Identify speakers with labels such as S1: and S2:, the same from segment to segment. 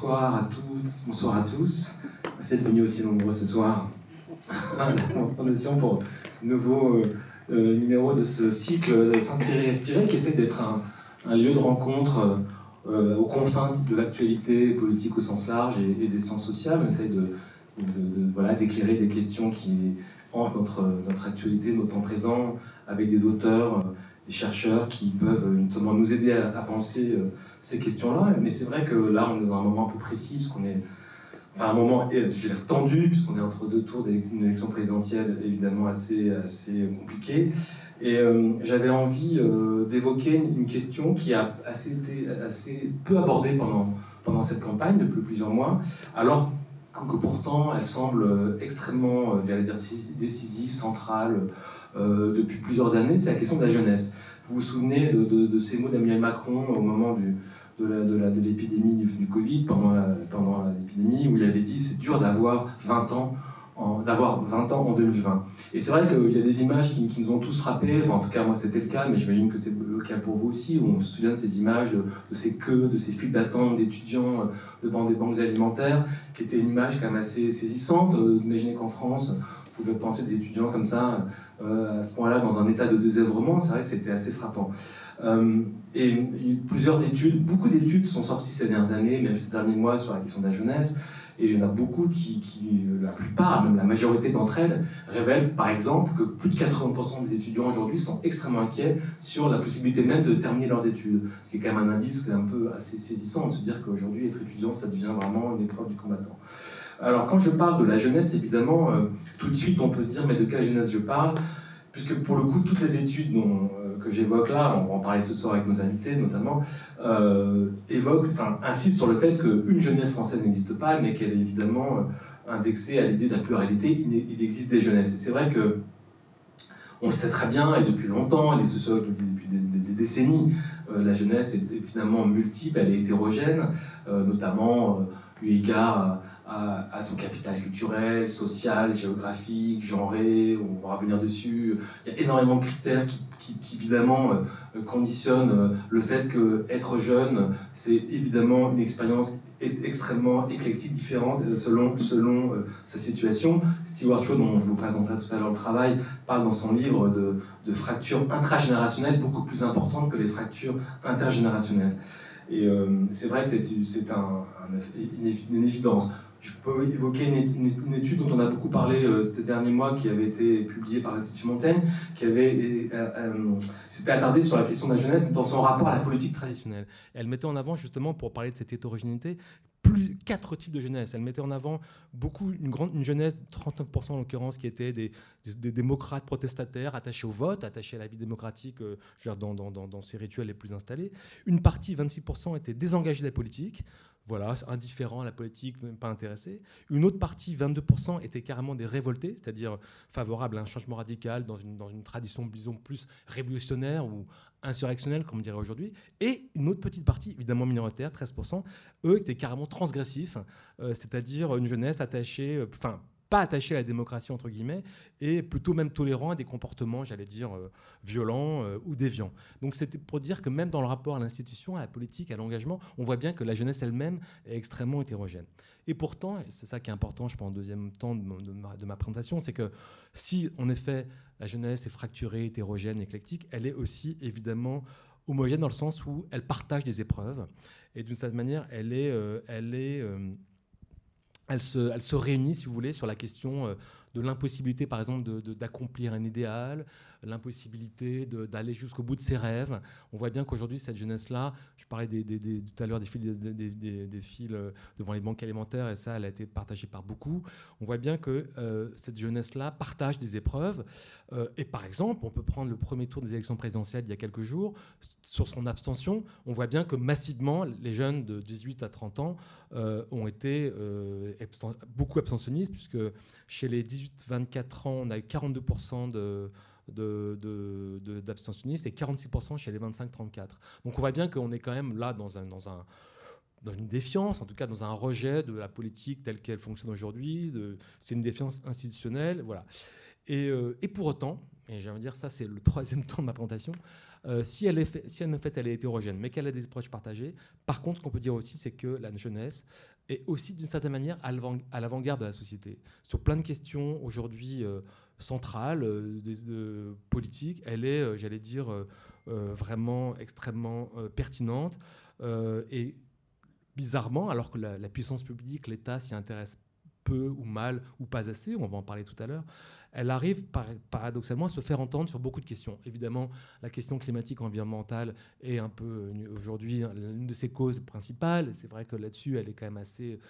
S1: bonsoir à toutes, bonsoir à tous. Merci d'être venus aussi nombreux ce soir à la Fondation pour nouveau euh, euh, numéro de ce cycle S'inspirer et respirer qui essaie d'être un, lieu de rencontre euh, aux confins de l'actualité politique au sens large et, des sciences sociales. On essaie de, voilà, d'éclairer des questions qui entrent notre, notre actualité, notre temps présent, avec des auteurs, chercheurs qui peuvent notamment nous aider à, penser ces questions-là. Mais c'est vrai que là, on est dans un moment un peu précis, parce qu'on est. Enfin, un moment, je l'ai tendu, puisqu'on est entre deux tours d'une élection présidentielle évidemment assez, assez compliquée. Et euh, j'avais envie euh, d'évoquer une question qui a assez, été, assez peu abordée pendant, pendant cette campagne depuis plusieurs mois, alors que, pourtant elle semble extrêmement, euh, dire, décisive, centrale depuis plusieurs années, c'est la question de la jeunesse. Vous vous souvenez de, ces mots d'Emmanuel Macron au moment de l'épidémie du, Covid, pendant l'épidémie, où il avait dit c'est dur d'avoir 20 ans d'avoir 20 ans en 2020. Et c'est vrai qu'il y a des images qui, nous ont tous frappés, en tout cas moi c'était le cas, mais j'imagine que c'est le cas pour vous aussi, où on se souvient de ces images, de, ces queues, de ces files d'attente d'étudiants euh, devant des banques alimentaires, qui étaient une image quand même assez saisissante. Euh, imaginez qu'en France, pouvez penser des étudiants comme ça, euh, à ce point-là, dans un état de désœuvrement, c'est vrai que c'était assez frappant. Euh, et plusieurs études, beaucoup d'études sont sorties ces dernières années, même ces derniers mois, sur la question de la jeunesse. Et il y en a beaucoup qui, la plupart, même la majorité d'entre elles, révèlent par exemple que plus de 80% des étudiants aujourd'hui sont extrêmement inquiets sur la possibilité même de terminer leurs études. Ce qui est quand même un indice un peu assez saisissant de se dire qu'aujourd'hui être étudiant, ça devient vraiment une épreuve du combattant. Alors quand je parle de la jeunesse, évidemment, euh, tout de suite on peut se dire mais de quelle jeunesse je parle? Puisque pour le coup, toutes les études dont, que j'évoque là, on va en parler ce soir avec nos invités notamment, euh, évoquent, enfin, insistent sur le fait qu'une jeunesse française n'existe pas, mais qu'elle est évidemment euh, indexée à l'idée de la pluralité. Il, existe des jeunesses. Et c'est vrai que on le sait très bien, et depuis longtemps, et les sociologues depuis des, décennies, euh, la jeunesse est finalement multiple, elle est hétérogène, notamment eu égard à, son capital culturel, social, géographique, genré, on va revenir dessus. Il y a énormément de critères qui, évidemment euh, conditionnent euh, le fait qu'être jeune, c'est évidemment une expérience extrêmement éclectique, différente euh, selon, selon sa situation. Stewart Shaw, dont je vous présenterai tout à l'heure le travail, parle dans son livre de, de fractures intragénérationnelles beaucoup plus importantes que les fractures intergénérationnelles. Et c'est vrai que c'est un, une évidence. Je peux évoquer une, étude dont on a beaucoup parlé euh, ces derniers mois, qui avait été publiée par l'Institut Montaigne, qui avait euh, euh, s'était attardée sur la question de la jeunesse dans son rapport à la politique traditionnelle. Elle mettait en avant justement, pour parler de cette hétérogénéité, quatre types de jeunesse. Elle mettait en avant beaucoup une grande une jeunesse, 39% en l'occurrence, qui étaient des, démocrates protestataires attachés au vote, attachés à la vie démocratique, dans, dans, dans, dans, ses rituels les plus installés. Une partie, 26%, était désengagée de la politique voilà, indifférent à la politique, même pas intéressé. Une autre partie, 22%, était carrément des révoltés, c'est-à-dire favorables à un changement radical dans une, dans une tradition, disons, plus révolutionnaire ou insurrectionnelle, comme on dirait aujourd'hui. Et une autre petite partie, évidemment minoritaire, 13%, eux étaient carrément transgressifs, euh, c'est-à-dire une jeunesse attachée, euh, enfin, pas attaché à la démocratie, entre guillemets, et plutôt même tolérant à des comportements, j'allais dire, euh, violents euh, ou déviants. Donc c'était pour dire que même dans le rapport à l'institution, à la politique, à l'engagement, on voit bien que la jeunesse elle-même est extrêmement hétérogène. Et pourtant, et c'est ça qui est important, je pense, en deuxième temps de ma, présentation, c'est que si, en effet, la jeunesse est fracturée, hétérogène, éclectique, elle est aussi évidemment homogène dans le sens où elle partage des épreuves. Et d'une certaine manière, elle est... Euh, elle est elle se, réunit, si vous voulez, sur la question euh, de l'impossibilité, par exemple, d'accomplir un idéal, l'impossibilité d'aller jusqu'au bout de ses rêves. On voit bien qu'aujourd'hui, cette jeunesse-là, je parlais des, tout à l'heure des fils, des, fils euh, devant les banques alimentaires, et ça, elle a été partagée par beaucoup. On voit bien que euh, cette jeunesse-là partage des épreuves. Euh, et par exemple, on peut prendre le premier tour des élections présidentielles il y a quelques jours, sur son abstention, on voit bien que massivement, les jeunes de 18 à 30 ans ont été beaucoup abstentionnistes, puisque chez les 18-24 ans, on a eu 42% de d'abstentionnistes de, de, et 46% chez les 25-34. Donc on voit bien qu'on est quand même là dans, un, dans, un, dans une défiance, en tout cas dans un rejet de la politique telle qu'elle fonctionne aujourd'hui. C'est une défiance institutionnelle. Voilà. Et, euh, et, pour autant, et j'aimerais dire ça c'est le troisième temps de ma présentation, si, elle est si en fait elle est hétérogène, mais qu'elle a des approches partagées, par contre ce qu'on peut dire aussi c'est que la jeunesse est aussi d'une certaine manière à l'avant-garde de la société. Sur plein de questions aujourd'hui centrales, de, politiques, elle est, j'allais dire, vraiment extrêmement pertinente et bizarrement, alors que la, puissance publique, l'État s'y intéresse peu ou mal ou pas assez, on va en parler tout à l'heure, elle arrive paradoxalement à se faire entendre sur beaucoup de questions. Évidemment, la question climatique environnementale est un peu euh, aujourd'hui l'une de ses causes principales. C'est vrai que là-dessus, elle est quand même assez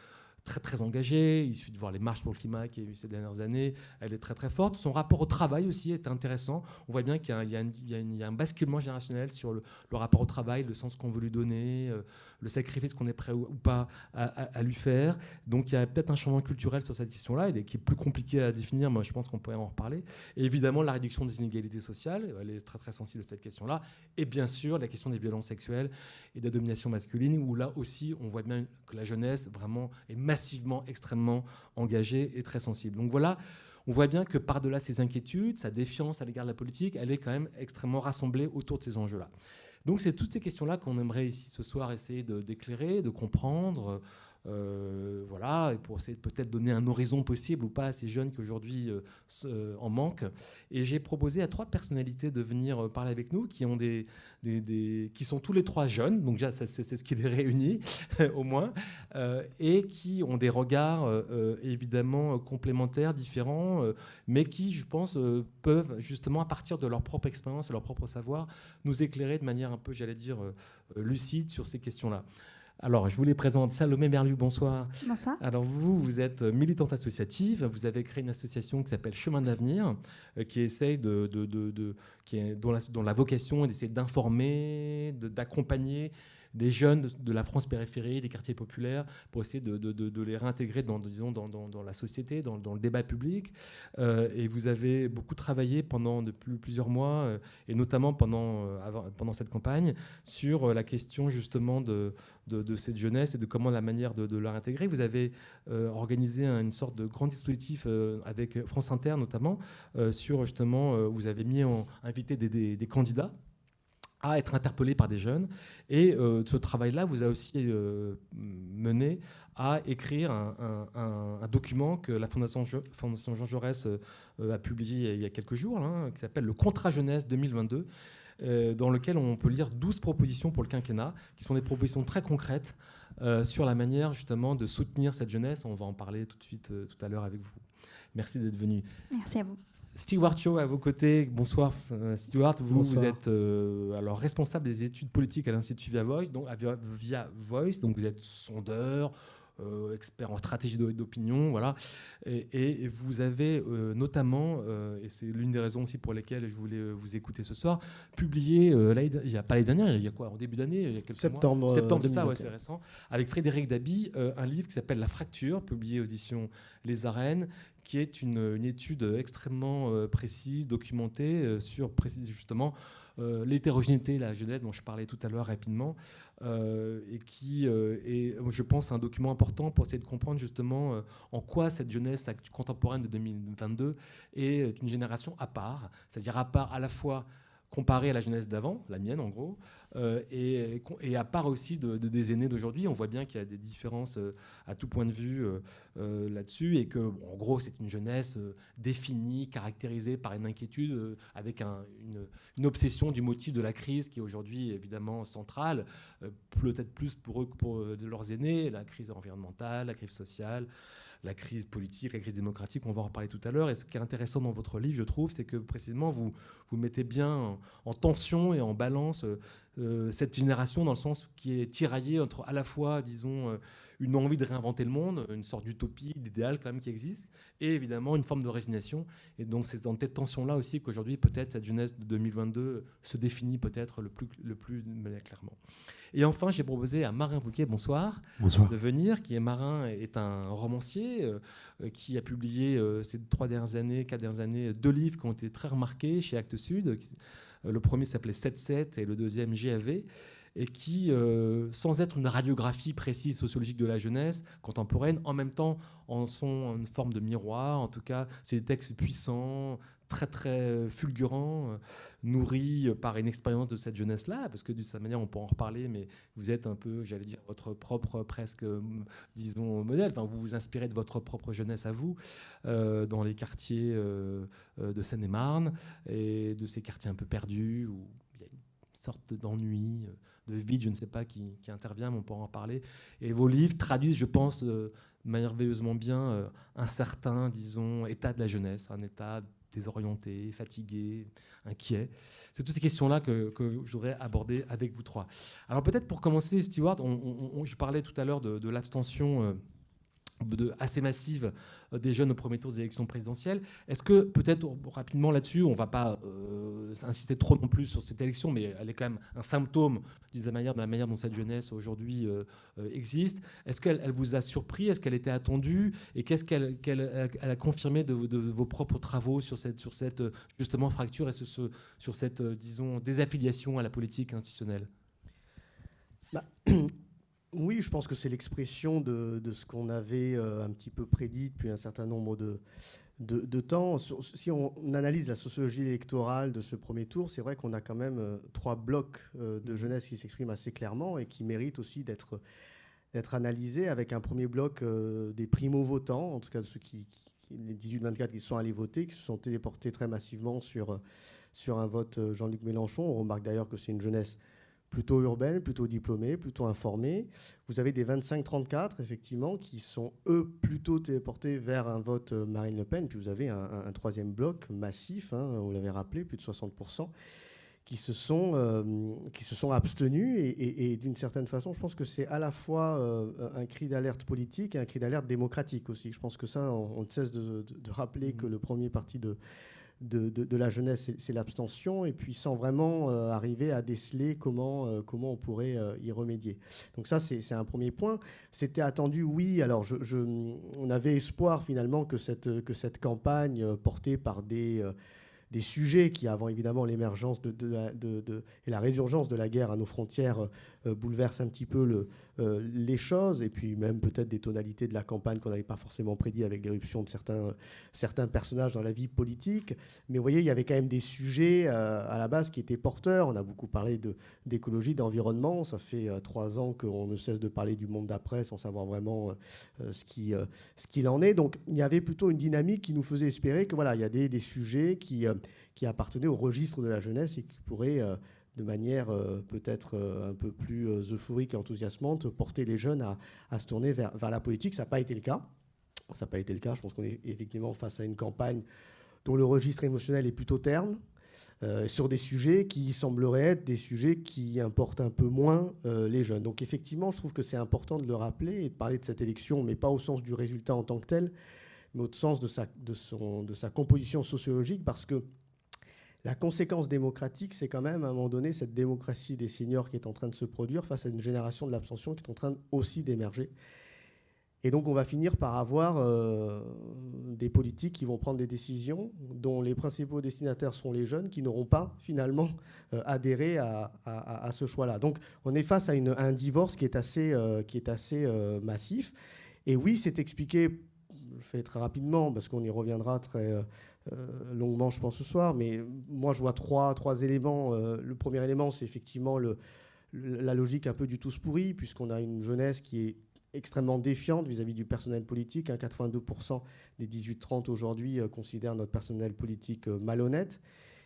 S1: très très engagée. Il suffit de voir les marches pour le climat qu'il y a eu ces dernières années. Elle est très très forte. Son rapport au travail aussi est intéressant. On voit bien qu'il y, a un basculement générationnel sur le, rapport au travail, le sens qu'on veut lui donner, euh, le sacrifice qu'on est prêt ou, pas à, lui faire. Donc il y a peut-être un changement culturel sur cette question-là, qui est plus compliqué à définir. Moi, je pense qu'on pourrait en reparler. Et évidemment, la réduction des inégalités sociales, elle est très très sensible à cette question-là. Et bien sûr, la question des violences sexuelles et de la domination masculine, où là aussi, on voit bien que la jeunesse vraiment est massivement, extrêmement engagée et très sensible. Donc voilà, on voit bien que par-delà ses inquiétudes, sa défiance à l'égard de la politique, elle est quand même extrêmement rassemblée autour de ces enjeux-là. Donc c'est toutes ces questions-là qu'on aimerait ici ce soir essayer d'éclairer, de, comprendre, euh, voilà, et pour essayer de peut-être donner un horizon possible ou pas à ces jeunes qui aujourd'hui euh, euh, en manquent. Et j'ai proposé à trois personnalités de venir parler avec nous, qui sont tous les trois jeunes, donc c'est ce qui les réunit au moins, et qui ont des regards évidemment complémentaires, différents, mais qui, je pense, peuvent justement à partir de leur propre expérience, et leur propre savoir, nous éclairer de manière un peu, j'allais dire, lucide sur ces questions-là. Alors, je vous les présente. Salomé Merlu, bonsoir.
S2: Bonsoir.
S1: Alors, vous, vous êtes militante associative. Vous avez créé une association qui s'appelle Chemin d'avenir, euh, qui essaye de, qui est, dont, la, dont la vocation est d'essayer d'informer, d'accompagner des jeunes de la France périphérie, des quartiers populaires, pour essayer de, les réintégrer dans, disons, dans, la société, dans, le débat public. Euh, et vous avez beaucoup travaillé pendant plusieurs mois, euh, et notamment pendant, euh, pendant cette campagne, sur la question justement de, de, cette jeunesse et de comment la manière de, la réintégrer. Vous avez organisé une sorte de grand dispositif avec France Inter notamment, sur justement, vous avez mis en, invité des candidats à être interpellé par des jeunes. Et euh, ce travail-là vous a aussi euh, mené à écrire un, document que la Fondation, Jean Jaurès euh, a publié il y a quelques jours, hein, qui s'appelle le Contrat Jeunesse 2022, dans lequel on peut lire 12 propositions pour le quinquennat, qui sont des propositions très concrètes sur la manière justement de soutenir cette jeunesse. On va en parler tout de suite tout à l'heure avec vous. Merci d'être venu.
S2: Merci à vous.
S1: Stewart Cho à vos côtés. Bonsoir euh, Stewart. Vous, vous êtes euh, alors responsable des études politiques à l'Institut Via Voice, donc via Voice, donc vous êtes sondeur, euh, expert en stratégie d'opinion, voilà. Et, vous avez notamment, et c'est l'une des raisons aussi pour lesquelles je voulais vous écouter ce soir, publié il n'y a pas les dernières, il y a quoi en début d'année, il y a quelques
S3: septembre,
S1: mois, septembre, ça, ouais, c'est récent, avec Frédéric Dabi, un livre qui s'appelle La Fracture, publié aux éditions Les Arènes, qui est une, étude extrêmement euh, précise, documentée euh, sur précise justement euh, l'hétérogénéité de la jeunesse dont je parlais tout à l'heure rapidement, et qui est, je pense, un document important pour essayer de comprendre justement en quoi cette jeunesse contemporaine de 2022 est une génération à part, c'est-à-dire à part à la fois comparée à la jeunesse d'avant, la mienne en gros, euh, et, à part aussi de, des aînés d'aujourd'hui, on voit bien qu'il y a des différences euh, à tout point de vue euh, là-dessus, et que, en gros, c'est une jeunesse définie, caractérisée par une inquiétude, avec une, une, obsession du motif de la crise qui est aujourd'hui évidemment centrale, peut-être plus pour eux que pour leurs aînés, la crise environnementale, la crise sociale la crise politique, la crise démocratique, on va en reparler tout à l'heure. Et ce qui est intéressant dans votre livre, je trouve, c'est que précisément vous, vous mettez bien en, tension et en balance euh, euh, cette génération dans le sens qui est tiraillée entre à la fois, disons, euh, une envie de réinventer le monde, une sorte d'utopie, d'idéal quand même qui existe, et évidemment une forme de résignation. Et donc c'est dans cette tension-là aussi qu'aujourd'hui peut-être cette jeunesse de 2022 se définit peut-être le plus, le plus clairement. Et enfin, j'ai proposé à Marin Bouquet, bonsoir, de venir, qui est Marin, est un romancier euh, qui a publié euh, ces trois dernières années, quatre dernières années, deux livres qui ont été très remarqués chez Actes Sud. Euh, le premier s'appelait 7-7 et le deuxième GAV. et qui, sans être une radiographie précise sociologique de la jeunesse contemporaine, en même temps en sont une forme de miroir. En tout cas, c'est des textes puissants, très très fulgurants nourri par une expérience de cette jeunesse-là, parce que de cette manière, on peut en reparler, mais vous êtes un peu, j'allais dire, votre propre, presque, disons, modèle. Enfin, vous vous inspirez de votre propre jeunesse à vous, euh, dans les quartiers euh, euh, de Seine-et-Marne, et de ces quartiers un peu perdus, où il y a une sorte d'ennui, de vide, je ne sais pas, qui, intervient, mais on peut en parler. Et vos livres traduisent, je pense, merveilleusement bien un certain, disons, état de la jeunesse, un état désorienté, fatigué, inquiet C'est toutes ces questions-là que, je voudrais aborder avec vous trois. Alors peut-être pour commencer, Stewart, on, je parlais tout à l'heure de, l'abstention. Euh, assez massive euh, des jeunes au premier tour des élections présidentielles. Est-ce que, peut-être rapidement là-dessus, on ne va pas euh, insister trop non plus sur cette élection, mais elle est quand même un symptôme de la manière, de dont cette jeunesse aujourd'hui euh, existe. Est-ce qu'elle elle vous a surpris? Est-ce qu'elle était attendue? Et qu'est-ce qu'elle a confirmé de, vos propres travaux sur cette, sur cette justement fracture et ce, sur cette, disons, désaffiliation à la politique institutionnelle?
S2: Bah, Oui, je pense que c'est l'expression de, ce qu'on avait euh, un petit peu prédit depuis un certain nombre de, de, temps. Si on analyse la sociologie électorale de ce premier tour, c'est vrai qu'on a quand même euh, trois blocs euh, de jeunesse qui s'expriment assez clairement et qui méritent aussi d'être d'être analysés avec un premier bloc des primo-votants, en tout cas de ceux qui, les 18-24 qui sont allés voter, qui se sont téléportés très massivement sur, sur un vote Jean-Luc Mélenchon. On remarque d'ailleurs que c'est une jeunesse plutôt urbaine, plutôt diplômée, plutôt informée. Vous avez des 25-34, effectivement, qui sont, eux, plutôt téléportés vers un vote euh, Marine Le Pen. Puis vous avez un, troisième bloc massif, hein, vous l'avez rappelé, plus de 60%, qui se sont, euh, qui se sont abstenus. Et, d'une certaine façon, je pense que c'est à la fois euh, un cri d'alerte politique et un cri d'alerte démocratique aussi. Je pense que ça, on, ne cesse de, de rappeler que mmh. le premier parti de de, la jeunesse, c'est l'abstention, et puis sans vraiment euh, arriver à déceler comment, euh, comment on pourrait euh, y remédier. Donc ça, c'est un premier point. C'était attendu, oui. Alors, je, on avait espoir finalement que cette, que cette campagne portée par des des sujets qui, avant évidemment l'émergence de, de, et la résurgence de la guerre à nos frontières, euh, bouleversent un petit peu le, euh, les choses, et puis même peut-être des tonalités de la campagne qu'on n'avait pas forcément prédit avec l'éruption de certains, certains personnages dans la vie politique. Mais vous voyez, il y avait quand même des sujets euh, à la base qui étaient porteurs. On a beaucoup parlé d'écologie, d'environnement. Ça fait trois ans qu'on ne cesse de parler du monde d'après sans savoir vraiment ce qu'il ce qu'il en est. Donc il y avait plutôt une dynamique qui nous faisait espérer que voilà, il y a des, des sujets qui qui appartenait au registre de la jeunesse et qui pourrait, euh, de manière euh, peut-être euh, un peu plus euphorique et enthousiasmante, porter les jeunes à, se tourner vers, la politique. Ça n'a pas été le cas. Ça n'a pas été le cas. Je pense qu'on est effectivement face à une campagne dont le registre émotionnel est plutôt terne. sur des sujets qui sembleraient être des sujets qui importent un peu moins les jeunes. Donc effectivement, je trouve que c'est important de le rappeler et de parler de cette élection, mais pas au sens du résultat en tant que tel, mais au sens de sa, de sa composition sociologique, parce que la conséquence démocratique, c'est quand même à un moment donné cette démocratie des seniors qui est en train de se produire face à une génération de l'abstention qui est en train aussi d'émerger. Et donc on va finir par avoir euh, des politiques qui vont prendre des décisions dont les principaux destinataires seront les jeunes qui n'auront pas finalement euh, adhéré à, ce choix-là. Donc on est face à, un divorce qui est assez, euh, qui est assez massif. Et oui, c'est expliqué, je fais très rapidement parce qu'on y reviendra très longuement, je pense, ce soir. Mais moi, je vois trois, trois éléments. Euh, le premier élément, c'est effectivement le, la logique un peu du tous pourri, puisqu'on a une jeunesse qui est extrêmement défiante vis-à-vis du personnel politique. 82% des 18-30 aujourd'hui euh, considèrent notre personnel politique malhonnête.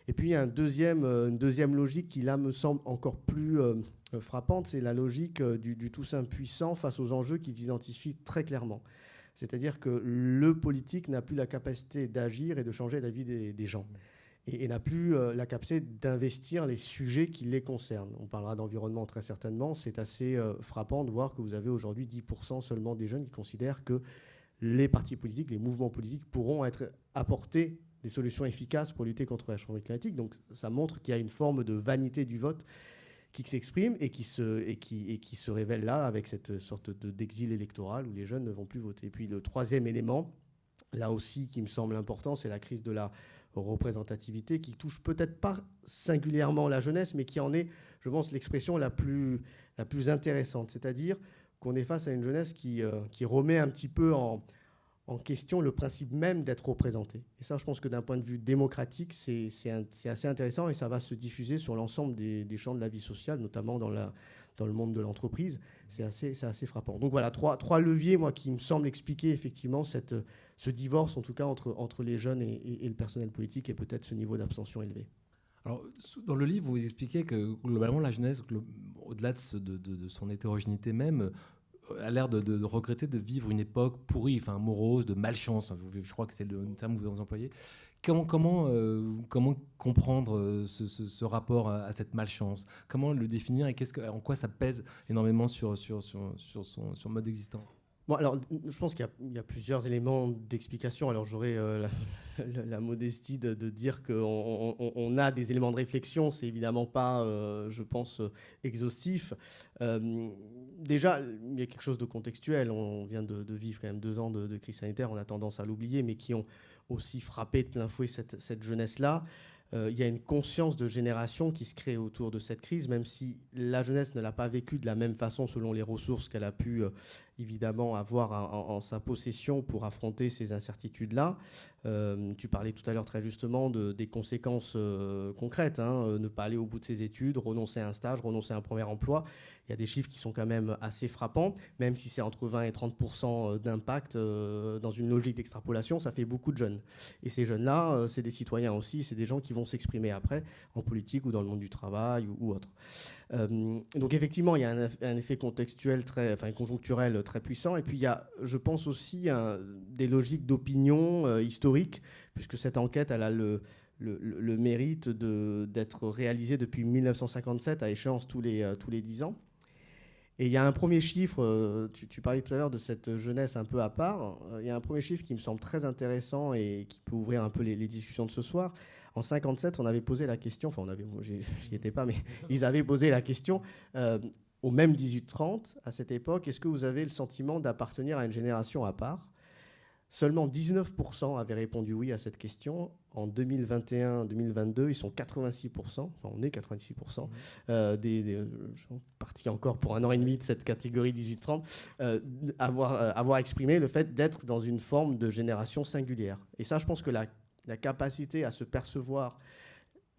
S2: Et puis, il y a un deuxième, une deuxième logique qui, là, me semble encore plus frappante, c'est la logique du, du tous impuissant face aux enjeux qu'ils identifient très clairement. C'est-à-dire que le politique n'a plus la capacité d'agir et de changer la vie des, gens. Et, n'a plus euh, la capacité d'investir les sujets qui les concernent. On parlera d'environnement très certainement. C'est assez euh, frappant de voir que vous avez aujourd'hui 10% seulement des jeunes qui considèrent que les partis politiques, les mouvements politiques pourront être apporter des solutions efficaces pour lutter contre la changement climatique. Donc ça montre qu'il y a une forme de vanité du vote qui s'exprime et qui se, et révèle là avec cette sorte d'exil électoral où les jeunes ne vont plus voter. Et puis le troisième élément, là aussi qui me semble important, c'est la crise de la représentativité qui touche peut-être pas singulièrement la jeunesse, mais qui en est, je pense, l'expression la plus, intéressante. C'est-à-dire qu'on est face à une jeunesse qui, euh, qui remet un petit peu en, en question le principe même d'être représenté. Et ça, je pense que d'un point de vue démocratique, c'est assez intéressant et ça va se diffuser sur l'ensemble des, champs de la vie sociale, notamment dans, le monde de l'entreprise. C'est assez, frappant. Donc voilà, trois, leviers, moi, qui me semblent expliquer effectivement ce divorce, en tout cas, entre, les jeunes et, le personnel politique et peut-être ce niveau d'abstention élevé.
S1: Alors, dans le livre, vous expliquez que globalement, la jeunesse, au-delà de, de, de, son hétérogénéité même, a l'air de, regretter de vivre une époque pourrie, enfin morose, de malchance. Je crois que c'est le terme que vous employez. Comment, comment, euh, comment comprendre euh, ce, rapport à, cette malchance? Comment le définir et que, en quoi ça pèse énormément sur, sur, sur, sur son sur mode existant
S2: Alors, je pense qu'il y, a plusieurs éléments d'explication. Alors, j'aurais euh, la, modestie de, dire qu'on on, a des éléments de réflexion. C'est évidemment pas, euh, je pense, exhaustif. Euh, déjà, il y a quelque chose de contextuel. On vient de, vivre quand même deux ans de, crise sanitaire. On a tendance à l'oublier, mais qui ont aussi frappé de plein fouet cette jeunesse-là. Il y a une conscience de génération qui se crée autour de cette crise, même si la jeunesse ne l'a pas vécue de la même façon selon les ressources qu'elle a pu évidemment avoir en, sa possession pour affronter ces incertitudes-là. Euh, tu parlais tout à l'heure très justement de, des conséquences euh, concrètes, hein, euh, ne pas aller au bout de ses études, renoncer à un stage, renoncer à un premier emploi. Il y a des chiffres qui sont quand même assez frappants, même si c'est entre 20 et 30 d'impact dans une logique d'extrapolation, ça fait beaucoup de jeunes. Et ces jeunes-là, c'est des citoyens aussi, c'est des gens qui vont s'exprimer après en politique ou dans le monde du travail ou, autre. donc effectivement, il y a un, effet contextuel très, enfin conjoncturel très puissant. Et puis il y a, je pense aussi, des logiques d'opinion euh, historique, puisque cette enquête, elle a le, mérite d'être réalisée depuis 1957 à échéance tous les, euh, tous les 10 ans. Et il y a un premier chiffre, euh, tu, parlais tout à l'heure de cette jeunesse un peu à part, il y a un premier chiffre qui me semble très intéressant et qui peut ouvrir un peu les, discussions de ce soir. En 57, on avait posé la question, enfin on avait, j'y étais pas, mais ils avaient posé la question, au même 1830, à cette époque, est-ce que vous avez le sentiment d'appartenir à une génération à part? Seulement 19% avaient répondu oui à cette question. En 2021-2022, ils sont 86%, enfin on est 86%, mmh. euh, des, des partis encore pour un an et demi de cette catégorie 18-30, euh, avoir, euh, avoir exprimé le fait d'être dans une forme de génération singulière. Et ça, je pense que la, la capacité à se percevoir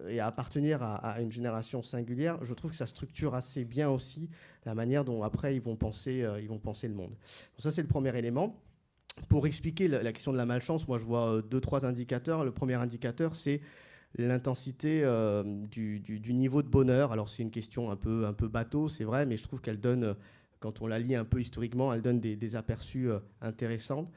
S2: et à appartenir à, une génération singulière, je trouve que ça structure assez bien aussi la manière dont après ils vont penser, euh, ils vont penser le monde. Donc ça c'est le premier élément. Pour expliquer la, question de la malchance, moi je vois euh, deux trois indicateurs. Le premier indicateur c'est l'intensité euh, du, niveau de bonheur. Alors c'est une question un peu un peu bateau, c'est vrai, mais je trouve qu'elle donne, quand on la lit un peu historiquement, elle donne des, aperçus intéressants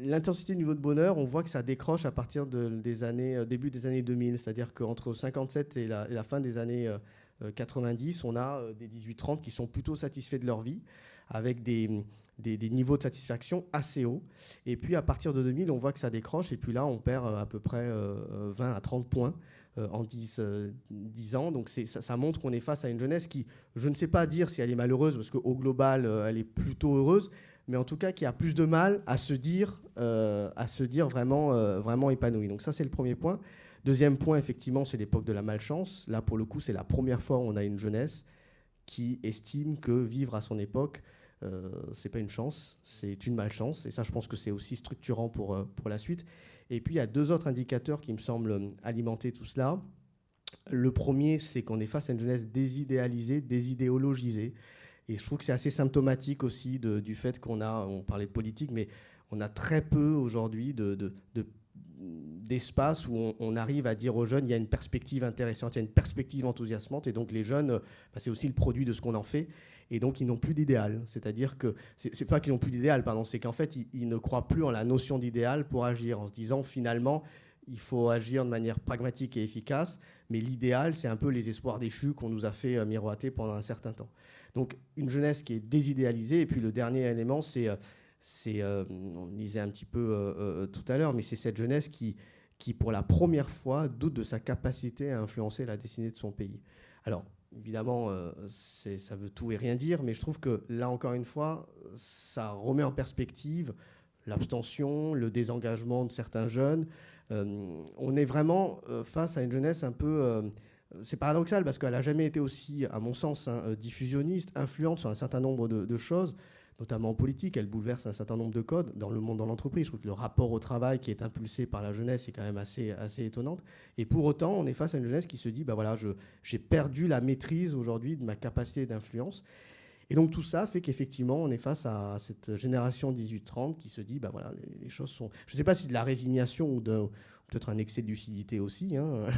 S2: l'intensité du niveau de bonheur, on voit que ça décroche à partir des années, euh, début des années 2000. C'est-à-dire qu'entre 57 et la, fin des années 90, euh, on a euh, des 18-30 qui sont plutôt satisfaits de leur vie, avec des, niveaux de satisfaction assez hauts. Et puis à partir de 2000, on voit que ça décroche. Et puis là, on perd à peu près 20 à 30 points. en 10, 10, ans. Donc ça, ça, montre qu'on est face à une jeunesse qui, je ne sais pas dire si elle est malheureuse, parce qu'au global, elle est plutôt heureuse, mais en tout cas qui a plus de mal à se dire, euh, à se dire vraiment, euh, vraiment épanoui. Donc ça, c'est le premier point. Deuxième point, effectivement, c'est l'époque de la malchance. Là, pour le coup, c'est la première fois où on a une jeunesse qui estime que vivre à son époque, euh, c'est pas une chance, c'est une malchance. Et ça, je pense que c'est aussi structurant pour, euh, pour la suite. Et puis, il y a deux autres indicateurs qui me semblent alimenter tout cela. Le premier, c'est qu'on est face à une jeunesse désidéalisée, désidéologisée. Et je trouve que c'est assez symptomatique aussi du fait qu'on a, on parlait de politique, mais on a très peu aujourd'hui de, d'espace où on, arrive à dire aux jeunes il y a une perspective intéressante, il y a une perspective enthousiasmante, et donc les jeunes, bah, c'est aussi le produit de ce qu'on en fait, et donc ils n'ont plus d'idéal. C'est-à-dire que c'est pas qu'ils n'ont plus d'idéal, pardon, c'est qu'en fait ils, ne croient plus en la notion d'idéal pour agir, en se disant finalement il faut agir de manière pragmatique et efficace, mais l'idéal c'est un peu les espoirs déchus qu'on nous a fait euh, miroiter pendant un certain temps. Donc une jeunesse qui est désidéalisée. Et puis le dernier élément, c'est, euh, euh, on disait un petit peu euh, tout à l'heure, mais c'est cette jeunesse qui, qui, pour la première fois, doute de sa capacité à influencer la destinée de son pays. Alors, évidemment, ça veut tout et rien dire, mais je trouve que là, encore une fois, ça remet en perspective l'abstention, le désengagement de certains jeunes. on est vraiment face à une jeunesse un peu c'est paradoxal parce qu'elle n'a jamais été aussi, à mon sens, hein, diffusionniste, influente sur un certain nombre de, choses, notamment en politique. Elle bouleverse un certain nombre de codes dans le monde, dans l'entreprise. Je trouve que le rapport au travail qui est impulsé par la jeunesse est quand même assez, assez étonnante. Et pour autant, on est face à une jeunesse qui se dit, bah voilà, j'ai perdu la maîtrise aujourd'hui de ma capacité d'influence. Et donc tout ça fait qu'effectivement, on est face à cette génération 18-30 qui se dit, bah voilà, les, choses sont... Je ne sais pas si de la résignation ou peut-être un excès de lucidité aussi. Hein.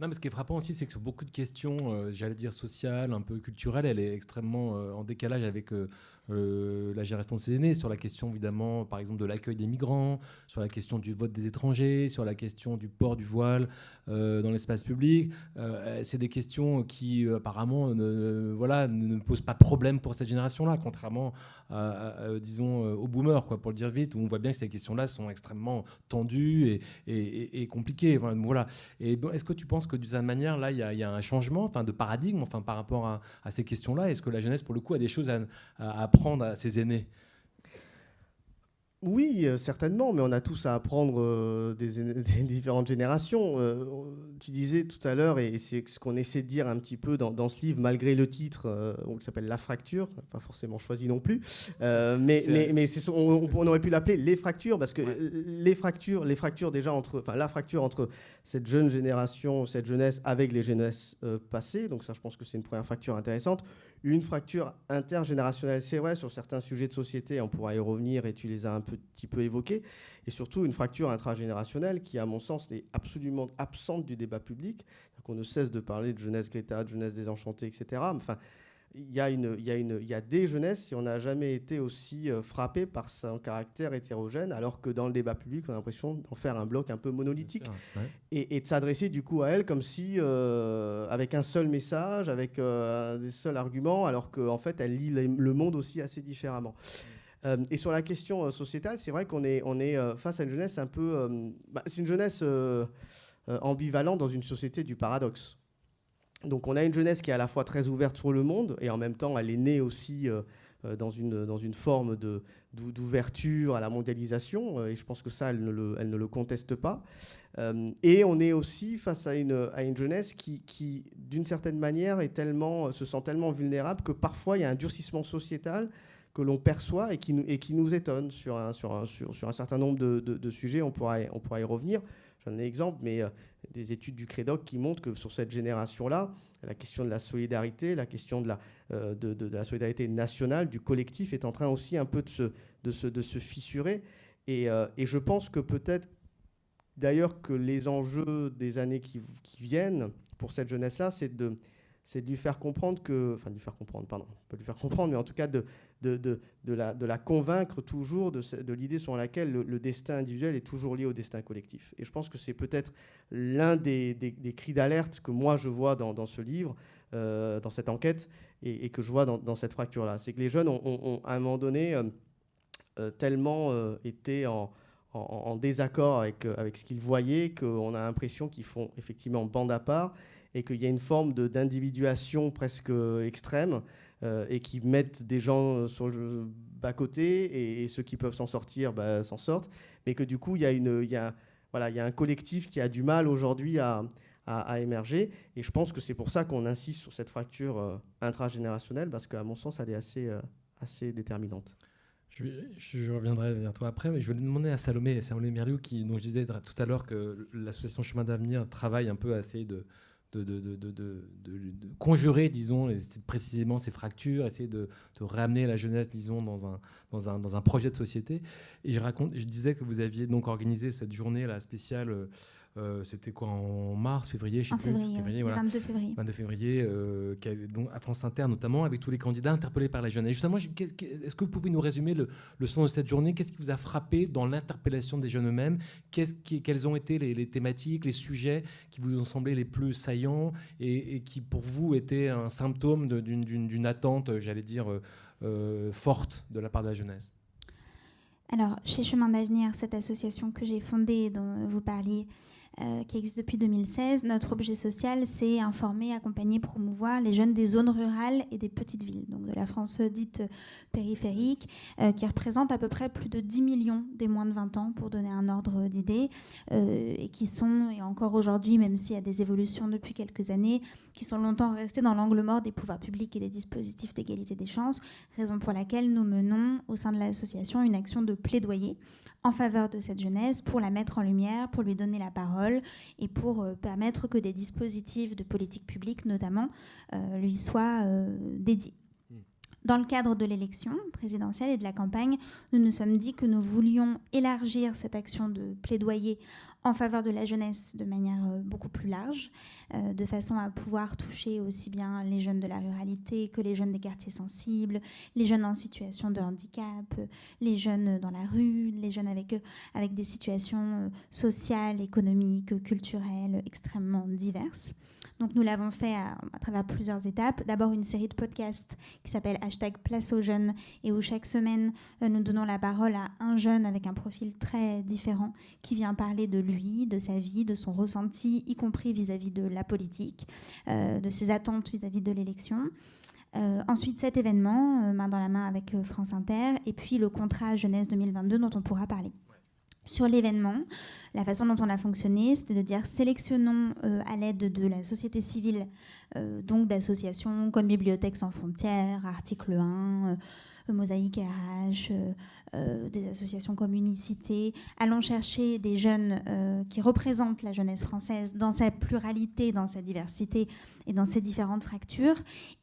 S1: Non, mais ce qui est frappant aussi, c'est que sur beaucoup de questions, euh, j'allais dire sociales, un peu culturelles, elle est extrêmement euh, en décalage avec euh, la gestion de ses aînés, sur la question évidemment, par exemple, de l'accueil des migrants, sur la question du vote des étrangers, sur la question du port du voile dans l'espace public. C'est des questions qui apparemment ne, voilà, ne posent pas de problème pour cette génération-là, contrairement disons, aux boomers, quoi, pour le dire vite, où on voit bien que ces questions-là sont extrêmement tendues et, et, compliquées. Voilà. Et est-ce que tu penses que d'une certaine manière, là, il y, a un changement enfin, de paradigme enfin, par rapport à, ces questions-là. Est-ce que la jeunesse, pour le coup, a des choses à, à apprendre à ses aînés?
S2: Oui, euh, certainement, mais on a tous à apprendre euh, des, différentes générations. Euh, tu disais tout à l'heure, et c'est ce qu'on essaie de dire un petit peu dans, ce livre, malgré le titre qui s'appelle La fracture, pas forcément choisi non plus, mais, mais, mais on, on, aurait pu l'appeler les fractures, parce que les fractures, les fractures déjà entre, enfin la fracture entre cette jeune génération, cette jeunesse avec les jeunesses passées, donc ça je pense que c'est une première fracture intéressante. Une fracture intergénérationnelle, c'est vrai, sur certains sujets de société, on pourra y revenir et tu les as un petit peu évoqués. Et surtout une fracture intragénérationnelle qui, à mon sens, est absolument absente du débat public. On ne cesse de parler de jeunesse Greta, de jeunesse désenchantée, etc. Enfin, il y, a une, il, y a une, il y a des jeunesses et on n'a jamais été aussi euh, frappé par son caractère hétérogène, alors que dans le débat public, on a l'impression d'en faire un bloc un peu monolithique et, de s'adresser du coup à elle comme si, euh, avec un seul message, avec euh, des seuls arguments, alors qu'en fait, elle lit le monde aussi assez différemment. et sur la question sociétale, c'est vrai qu'on est, on est face à une jeunesse un peu. Bah, c'est une jeunesse ambivalente dans une société du paradoxe. Donc on a une jeunesse qui est à la fois très ouverte sur le monde et en même temps elle est née aussi euh, euh, dans, une, dans une forme d'ouverture à la mondialisation euh, et je pense que ça elle ne le, elle ne le conteste pas. et on est aussi face à une, à une jeunesse qui, qui d'une certaine manière est tellement, se sent tellement vulnérable que parfois il y a un durcissement sociétal que l'on perçoit et qui, et qui nous étonne sur un, sur un, sur, sur un certain nombre de, de, sujets. On pourra, on pourra y revenir. J'en ai exemple, mais des études du CREDOC qui montrent que sur cette génération-là, la question de la solidarité, la question de la, euh, de, la solidarité nationale, du collectif, est en train aussi un peu de se, se, se fissurer. Et, euh, et, je pense que peut-être, d'ailleurs, que les enjeux des années qui, qui viennent pour cette jeunesse-là, c'est de, c'est de lui faire comprendre que, enfin de lui faire comprendre, pardon, pas de lui faire comprendre, mais en tout cas de, de, la, convaincre toujours de, l'idée selon laquelle le, destin individuel est toujours lié au destin collectif. Et je pense que c'est peut-être l'un des, cris d'alerte que moi je vois dans, ce livre, euh, dans cette enquête, et, que je vois dans, cette fracture-là. C'est que les jeunes ont, à un moment donné euh, euh, tellement été en, désaccord avec ce qu'ils voyaient qu'on a l'impression qu'ils font effectivement bande à part et qu'il y a une forme d'individuation presque extrême euh, et qui mettent des gens sur le bas-côté et, ceux qui peuvent s'en sortir bah, s'en sortent, mais que du coup, il y, a un collectif qui a du mal aujourd'hui à, émerger. Et je pense que c'est pour ça qu'on insiste sur cette fracture euh, intragénérationnelle, parce qu'à mon sens, elle est assez, euh, déterminante.
S1: Je, reviendrai vers toi après, mais je voulais demander à Salomé, Salomé Merliou, dont je disais tout à l'heure que l'association Chemin d'Avenir travaille un peu à essayer de, de, conjurer, disons, précisément ces fractures, essayer de, ramener la jeunesse, disons, dans un, dans un, dans un projet de société. Et je, raconte, je disais que vous aviez donc organisé cette journée là, spéciale euh, c'était quoi en mars, février,
S3: je sais en Février, février 22 février.
S1: 22 février, euh, donc à France Inter notamment, avec tous les candidats interpellés par la jeunesse. justement, est-ce que vous pouvez nous résumer le, le sens de cette journée? Qu'est-ce qui vous a frappé dans l'interpellation des jeunes eux-mêmes? Qui, Quelles ont été les, thématiques, les sujets qui vous ont semblé les plus saillants et, qui pour vous étaient un symptôme d'une attente, j'allais dire, euh, forte de la part de la jeunesse?
S3: Alors, chez Chemin d'Avenir, cette association que j'ai fondée, dont vous parliez, euh, qui existe depuis 2016. Notre objet social, c'est informer, accompagner, promouvoir les jeunes des zones rurales et des petites villes, donc de la France dite périphérique, euh, qui représente à peu près plus de 10 millions des moins de 20 ans, pour donner un ordre d'idée, euh, et qui sont, et encore aujourd'hui, même s'il y a des évolutions depuis quelques années, qui sont longtemps restés dans l'angle mort des pouvoirs publics et des dispositifs d'égalité des chances, raison pour laquelle nous menons au sein de l'association une action de plaidoyer en faveur de cette jeunesse pour la mettre en lumière, pour lui donner la parole et pour euh, permettre que des dispositifs de politique publique notamment euh, lui soient euh, dédiés. Dans le cadre de l'élection présidentielle et de la campagne, nous nous sommes dit que nous voulions élargir cette action de plaidoyer en faveur de la jeunesse de manière euh, beaucoup plus large, euh, de façon à pouvoir toucher aussi bien les jeunes de la ruralité que les jeunes des quartiers sensibles, les jeunes en situation de handicap, les jeunes dans la rue, les jeunes avec, avec des situations euh, sociales, économiques, culturelles extrêmement diverses. Donc nous l'avons fait à, travers plusieurs étapes. D'abord une série de podcasts qui s'appelle hashtag Place aux jeunes et où chaque semaine euh, nous donnons la parole à un jeune avec un profil très différent qui vient parler de lui, de sa vie, de son ressenti, y compris vis-à-vis de la politique, euh, de ses attentes vis-à-vis de l'élection. Euh, ensuite, cet événement, main dans la main avec France Inter, et puis le contrat jeunesse 2022 dont on pourra parler sur l'événement. La façon dont on a fonctionné, c'était de dire sélectionnons euh, à l'aide de la société civile, euh, donc d'associations comme Bibliothèques sans frontières, Article 1, euh, Mosaïque RH, des associations comme Unicité. Allons chercher des jeunes qui représentent la jeunesse française dans sa pluralité, dans sa diversité et dans ses différentes fractures.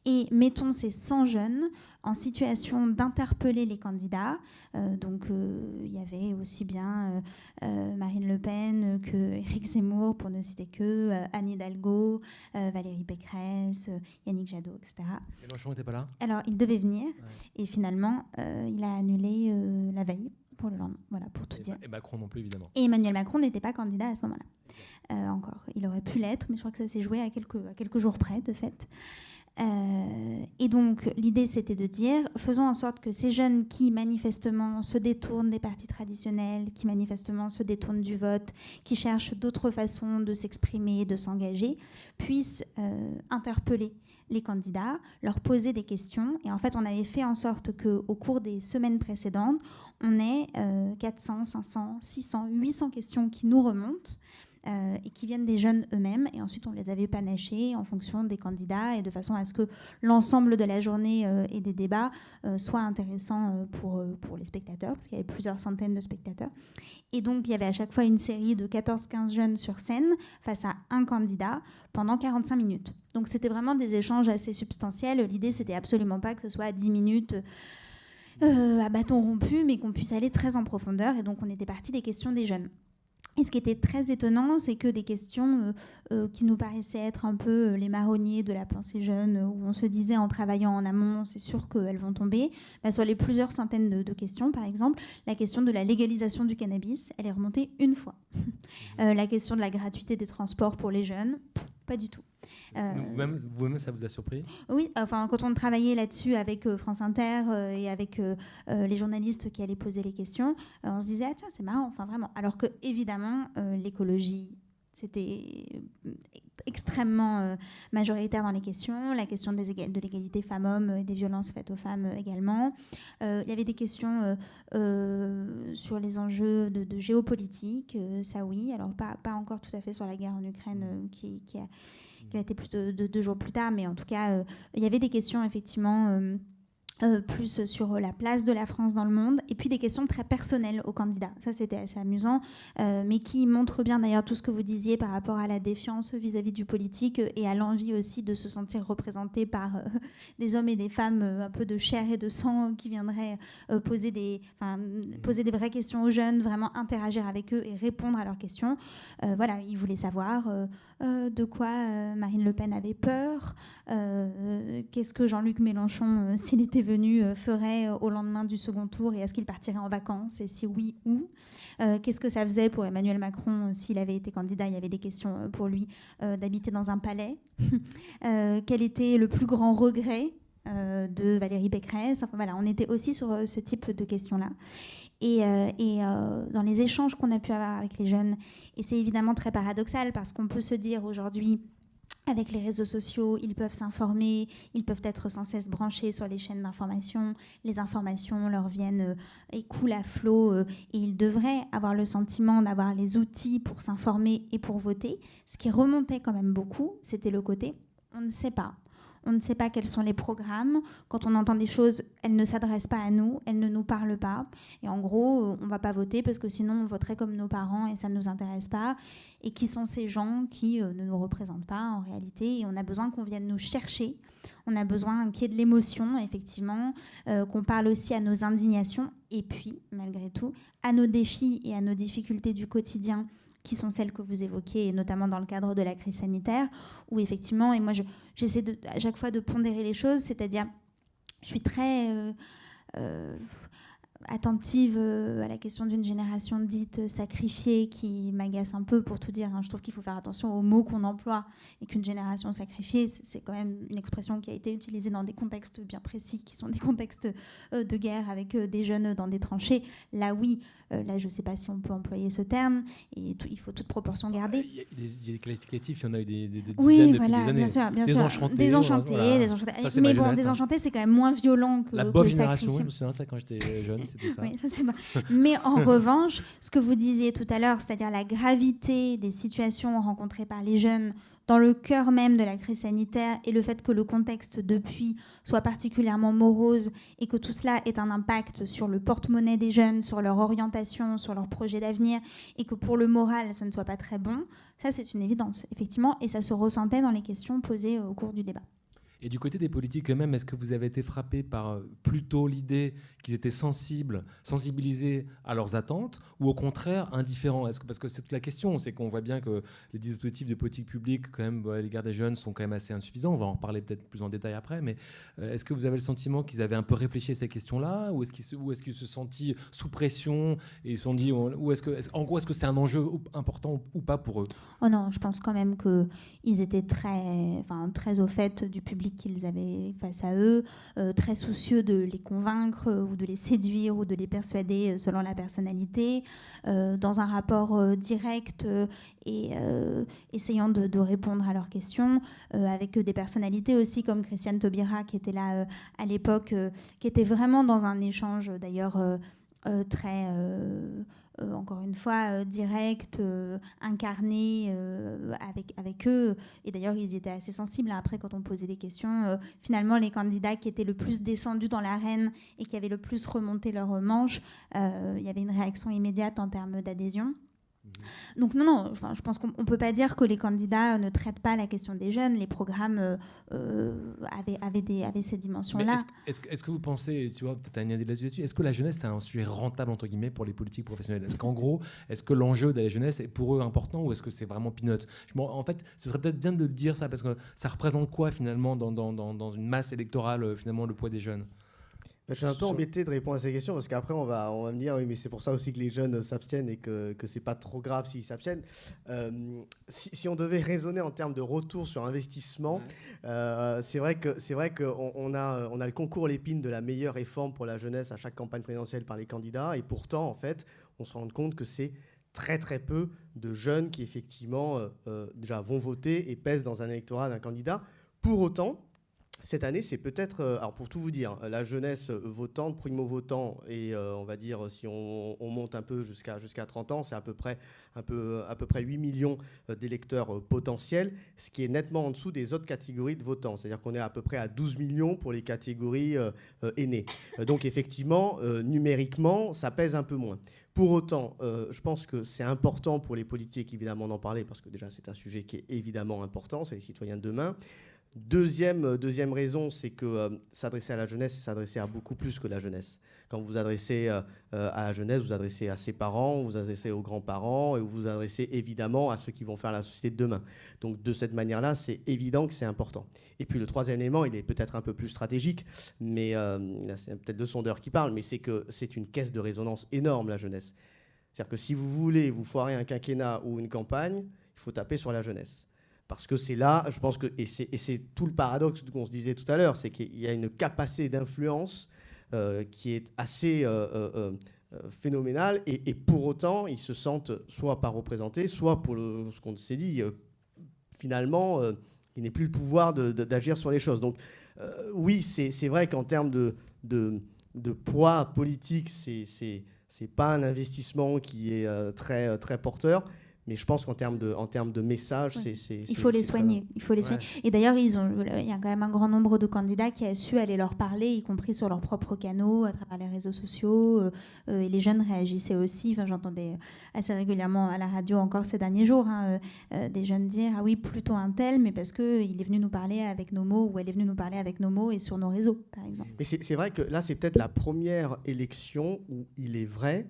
S3: Et mettons ces 100 jeunes en situation d'interpeller les candidats. Euh, donc euh, il y avait aussi bien euh, Marine Le Pen que Éric Zemmour, pour ne citer que, Anne Hidalgo, Valérie Pécresse, Yannick Jadot, etc.
S1: Mélenchon n'était pas là?
S3: Alors il devait venir et finalement il a annulé la veille pour le lendemain. Voilà, pour tout dire.
S1: Et Macron non plus, évidemment.
S3: Et Emmanuel Macron n'était pas candidat à ce moment-là. encore. Il aurait pu l'être, mais je crois que ça s'est joué à quelques, à quelques jours près, de fait. Euh, et donc l'idée c'était de dire, faisons en sorte que ces jeunes qui manifestement se détournent des partis traditionnels, qui manifestement se détournent du vote, qui cherchent d'autres façons de s'exprimer, de s'engager, puissent euh, interpeller les candidats, leur poser des questions. Et en fait, on avait fait en sorte qu'au cours des semaines précédentes, on ait 400, 500, 600, 800 questions qui nous remontent euh, et qui viennent des jeunes eux-mêmes. Et ensuite, on les avait panachés en fonction des candidats et de façon à ce que l'ensemble de la journée euh, et des débats euh, soit intéressant pour, les spectateurs, parce qu'il y avait plusieurs centaines de spectateurs. Et donc, il y avait à chaque fois une série de 14-15 jeunes sur scène face à un candidat pendant 45 minutes. Donc, c'était vraiment des échanges assez substantiels. L'idée, c'était absolument pas que ce soit 10 minutes. à bâton rompu, mais qu'on puisse aller très en profondeur. Et donc, on était parti des questions des jeunes. Et ce qui était très étonnant, c'est que des questions euh, euh, qui nous paraissaient être un peu euh, les marronniers de la pensée jeune, où on se disait en travaillant en amont, c'est sûr qu'elles vont tomber, bah, sur les plusieurs centaines de, questions, par exemple, la question de la légalisation du cannabis, elle est remontée une fois. la question de la gratuité des transports pour les jeunes, pas du tout.
S1: Euh, vous-même, ça vous a surpris
S3: Oui, enfin, quand on travaillait là-dessus avec euh, France Inter euh, et avec les journalistes qui allaient poser les questions, on se disait, ah, tiens, c'est marrant, enfin vraiment. Alors que, évidemment, l'écologie, c'était extrêmement majoritaire dans les questions, la question des de l'égalité femmes-hommes et des violences faites aux femmes également. Il y avait des questions sur les enjeux de, géopolitique, ça oui, alors pas, pas encore tout à fait sur la guerre en Ukraine qui, qui, a, qui a été plus de, deux jours plus tard, mais en tout cas, euh, il y avait des questions effectivement euh, euh, plus sur la place de la France dans le monde, et puis des questions très personnelles aux candidats. Ça, c'était assez amusant, mais qui montre bien d'ailleurs tout ce que vous disiez par rapport à la défiance vis-à-vis du politique et à l'envie aussi de se sentir représenté par des hommes et des femmes un peu de chair et de sang qui viendraient poser des vraies questions aux jeunes, vraiment interagir avec eux et répondre à leurs questions. voilà, ils voulaient savoir de quoi Marine Le Pen avait peur, qu'est-ce que Jean-Luc Mélenchon, s'il était venu, euh, ferait euh, au lendemain du second tour et est-ce qu'il partirait en vacances et si oui, où? Euh, Qu'est-ce que ça faisait pour Emmanuel Macron s'il avait été candidat Il y avait des questions pour lui d'habiter dans un palais? quel était le plus grand regret de Valérie Pécresse Enfin voilà, on était aussi sur ce type de questions-là. et, et dans les échanges qu'on a pu avoir avec les jeunes. Et c'est évidemment très paradoxal parce qu'on peut se dire aujourd'hui, avec les réseaux sociaux, ils peuvent s'informer, ils peuvent être sans cesse branchés sur les chaînes d'information, les informations leur viennent euh, et coulent à flot euh, et ils devraient avoir le sentiment d'avoir les outils pour s'informer et pour voter. Ce qui remontait quand même beaucoup, c'était le côté on ne sait pas on ne sait pas quels sont les programmes. Quand on entend des choses, elles ne s'adressent pas à nous, elles ne nous parlent pas. Et en gros, on ne va pas voter parce que sinon on voterait comme nos parents et ça ne nous intéresse pas. Et qui sont ces gens qui euh, ne nous représentent pas en réalité? Et on a besoin qu'on vienne nous chercher. On a besoin qu'il y ait de l'émotion, effectivement, euh, qu'on parle aussi à nos indignations et puis, malgré tout, à nos défis et à nos difficultés du quotidien qui sont celles que vous évoquez, notamment dans le cadre de la crise sanitaire, où effectivement, et moi j'essaie à chaque fois de pondérer les choses, c'est-à-dire je suis très... Euh, euh, attentive euh, à la question d'une génération dite sacrifiée qui m'agace un peu pour tout dire. Hein. Je trouve qu'il faut faire attention aux mots qu'on emploie et qu'une génération sacrifiée, c'est quand même une expression qui a été utilisée dans des contextes bien précis, qui sont des contextes euh, de guerre avec euh, des jeunes dans des tranchées. Là, oui, là, je ne sais pas si on peut employer ce terme et il faut toute proportion garder.
S1: Il y a des, qualificatifs, il y en a eu des, des,
S3: oui, voilà, bien sûr, bien désenchantés, désenchantés, mais bon, désenchanté, c'est quand même moins violent que
S1: la bonne génération. Je me souviens ça quand j'étais jeune.
S3: Mais en revanche, ce que vous disiez tout à l'heure, c'est-à-dire la gravité des situations rencontrées par les jeunes dans le cœur même de la crise sanitaire et le fait que le contexte depuis soit particulièrement morose et que tout cela ait un impact sur le porte-monnaie des jeunes, sur leur orientation, sur leur projet d'avenir et que pour le moral, ça ne soit pas très bon, ça c'est une évidence, effectivement, et ça se ressentait dans les questions posées au cours du débat.
S1: Et du côté des politiques eux-mêmes, est-ce que vous avez été frappé par euh, plutôt l'idée qu'ils étaient sensibles, sensibilisés à leurs attentes, ou au contraire indifférents? Parce que c'est la question, c'est qu'on voit bien que les dispositifs de politique publique, quand même, à l'égard des jeunes, sont quand même assez insuffisants. On va en parler peut-être plus en détail après, mais euh, est-ce que vous avez le sentiment qu'ils avaient un peu réfléchi à ces questions-là, ou est-ce qu'ils se, est qu'ils se sentent sous pression et ils se sont dit, ou est-ce que, en gros, est-ce que c'est un enjeu important ou pas pour eux?
S3: Oh non, je pense quand même qu'ils étaient très, enfin, très au fait du public qu'ils avaient face à eux, euh, très soucieux de les convaincre ou de les séduire ou de les persuader euh, selon la personnalité, dans un rapport direct et essayant de, répondre à leurs questions, avec des personnalités aussi comme Christiane Taubira qui était là à l'époque, qui était vraiment dans un échange d'ailleurs très euh, encore une fois, euh, direct, euh, incarné avec, avec eux. Et d'ailleurs, ils étaient assez sensibles. Après, quand on posait des questions, finalement, les candidats qui étaient le plus descendus dans l'arène et qui avaient le plus remonté leur manche, il y avait une réaction immédiate en termes d'adhésion. Mhm. Donc non, non, je pense qu'on ne peut pas dire que les candidats ne traitent pas la question des jeunes. Les programmes euh, euh, avaient, avaient, avaient ces dimensions-là.
S1: Est-ce est que vous pensez, tu vois, peut-être idée là-dessus, est-ce que la jeunesse c'est un sujet rentable entre guillemets pour les politiques professionnelles? Est-ce qu'en gros, est-ce que l'enjeu de la jeunesse est pour eux important ou est-ce que c'est vraiment peanut En fait, ce serait peut-être bien de dire ça parce que ça représente quoi finalement dans, dans, dans, dans une masse électorale euh, finalement le poids des jeunes?
S2: Je suis un peu embêté de répondre à ces questions parce qu'après on va, on va me dire oui mais c'est pour ça aussi que les jeunes s'abstiennent et que, que c'est pas trop grave s'ils s'abstiennent. Euh, si, on devait raisonner en termes de retour sur investissement, euh, c'est vrai que c'est vrai qu'on on a, on a le concours l'épine de la meilleure réforme pour la jeunesse à chaque campagne présidentielle par les candidats et pourtant en fait on se rend compte que c'est très très peu de jeunes qui effectivement euh, déjà vont voter et pèsent dans un électorat d'un candidat. Pour autant, cette année, c'est peut-être, euh, alors pour tout vous dire, la jeunesse votante, primo-votant, et euh, on va dire, si on, monte un peu jusqu'à jusqu'à 30 ans, c'est à peu près, peu, à peu près 8 millions euh, d'électeurs potentiels, ce qui est nettement en dessous des autres catégories de votants. C'est-à-dire qu'on est à peu près à 12 millions pour les catégories aînées. Donc effectivement, numériquement, ça pèse un peu moins. Pour autant, je pense que c'est important pour les politiques, évidemment, d'en parler, parce que déjà, c'est un sujet qui est évidemment important, c'est les citoyens de demain. Deuxième, euh, deuxième raison, c'est que euh, s'adresser à la jeunesse, c'est s'adresser à beaucoup plus que la jeunesse. Quand vous vous adressez euh, à la jeunesse, vous vous adressez à ses parents, vous vous adressez aux grands-parents et vous vous adressez évidemment à ceux qui vont faire la société de demain. Donc de cette manière-là, c'est évident que c'est important. Et puis le troisième élément, il est peut-être un peu plus stratégique, mais c'est peut-être le sondeur qui parle, mais c'est que c'est une caisse de résonance énorme, la jeunesse. C'est-à-dire que si vous voulez vous foirer un quinquennat ou une campagne, il faut taper sur la jeunesse. Parce que c'est là, je pense que, et c'est tout le paradoxe qu'on se disait tout à l'heure, c'est qu'il y a une capacité d'influence euh, qui est assez, euh, phénoménal, et, pour autant, ils se sentent soit pas représentés, soit pour ce qu'on s'est dit, finalement, il n'est plus le pouvoir d'agir sur les choses. Donc oui, c'est vrai qu'en termes de, de, poids politique, c'est pas un investissement qui est très, très porteur. Mais je pense qu'en termes de, en termes de messages, c'est,
S3: Il faut les soigner. Il faut les soigner. Et d'ailleurs, ils ont, il y a quand même un grand nombre de candidats qui a su aller leur parler, y compris sur leurs propres canaux, à travers les réseaux sociaux. Euh, euh, et les jeunes réagissaient aussi. Enfin, j'entendais assez régulièrement à la radio encore ces derniers jours hein, euh, des jeunes dire ah oui plutôt un tel, mais parce que il est venu nous parler avec nos mots ou elle est venue nous parler avec nos mots et sur nos réseaux, par exemple.
S2: Mais c'est, c'est vrai que là, c'est peut-être la première élection où il est vrai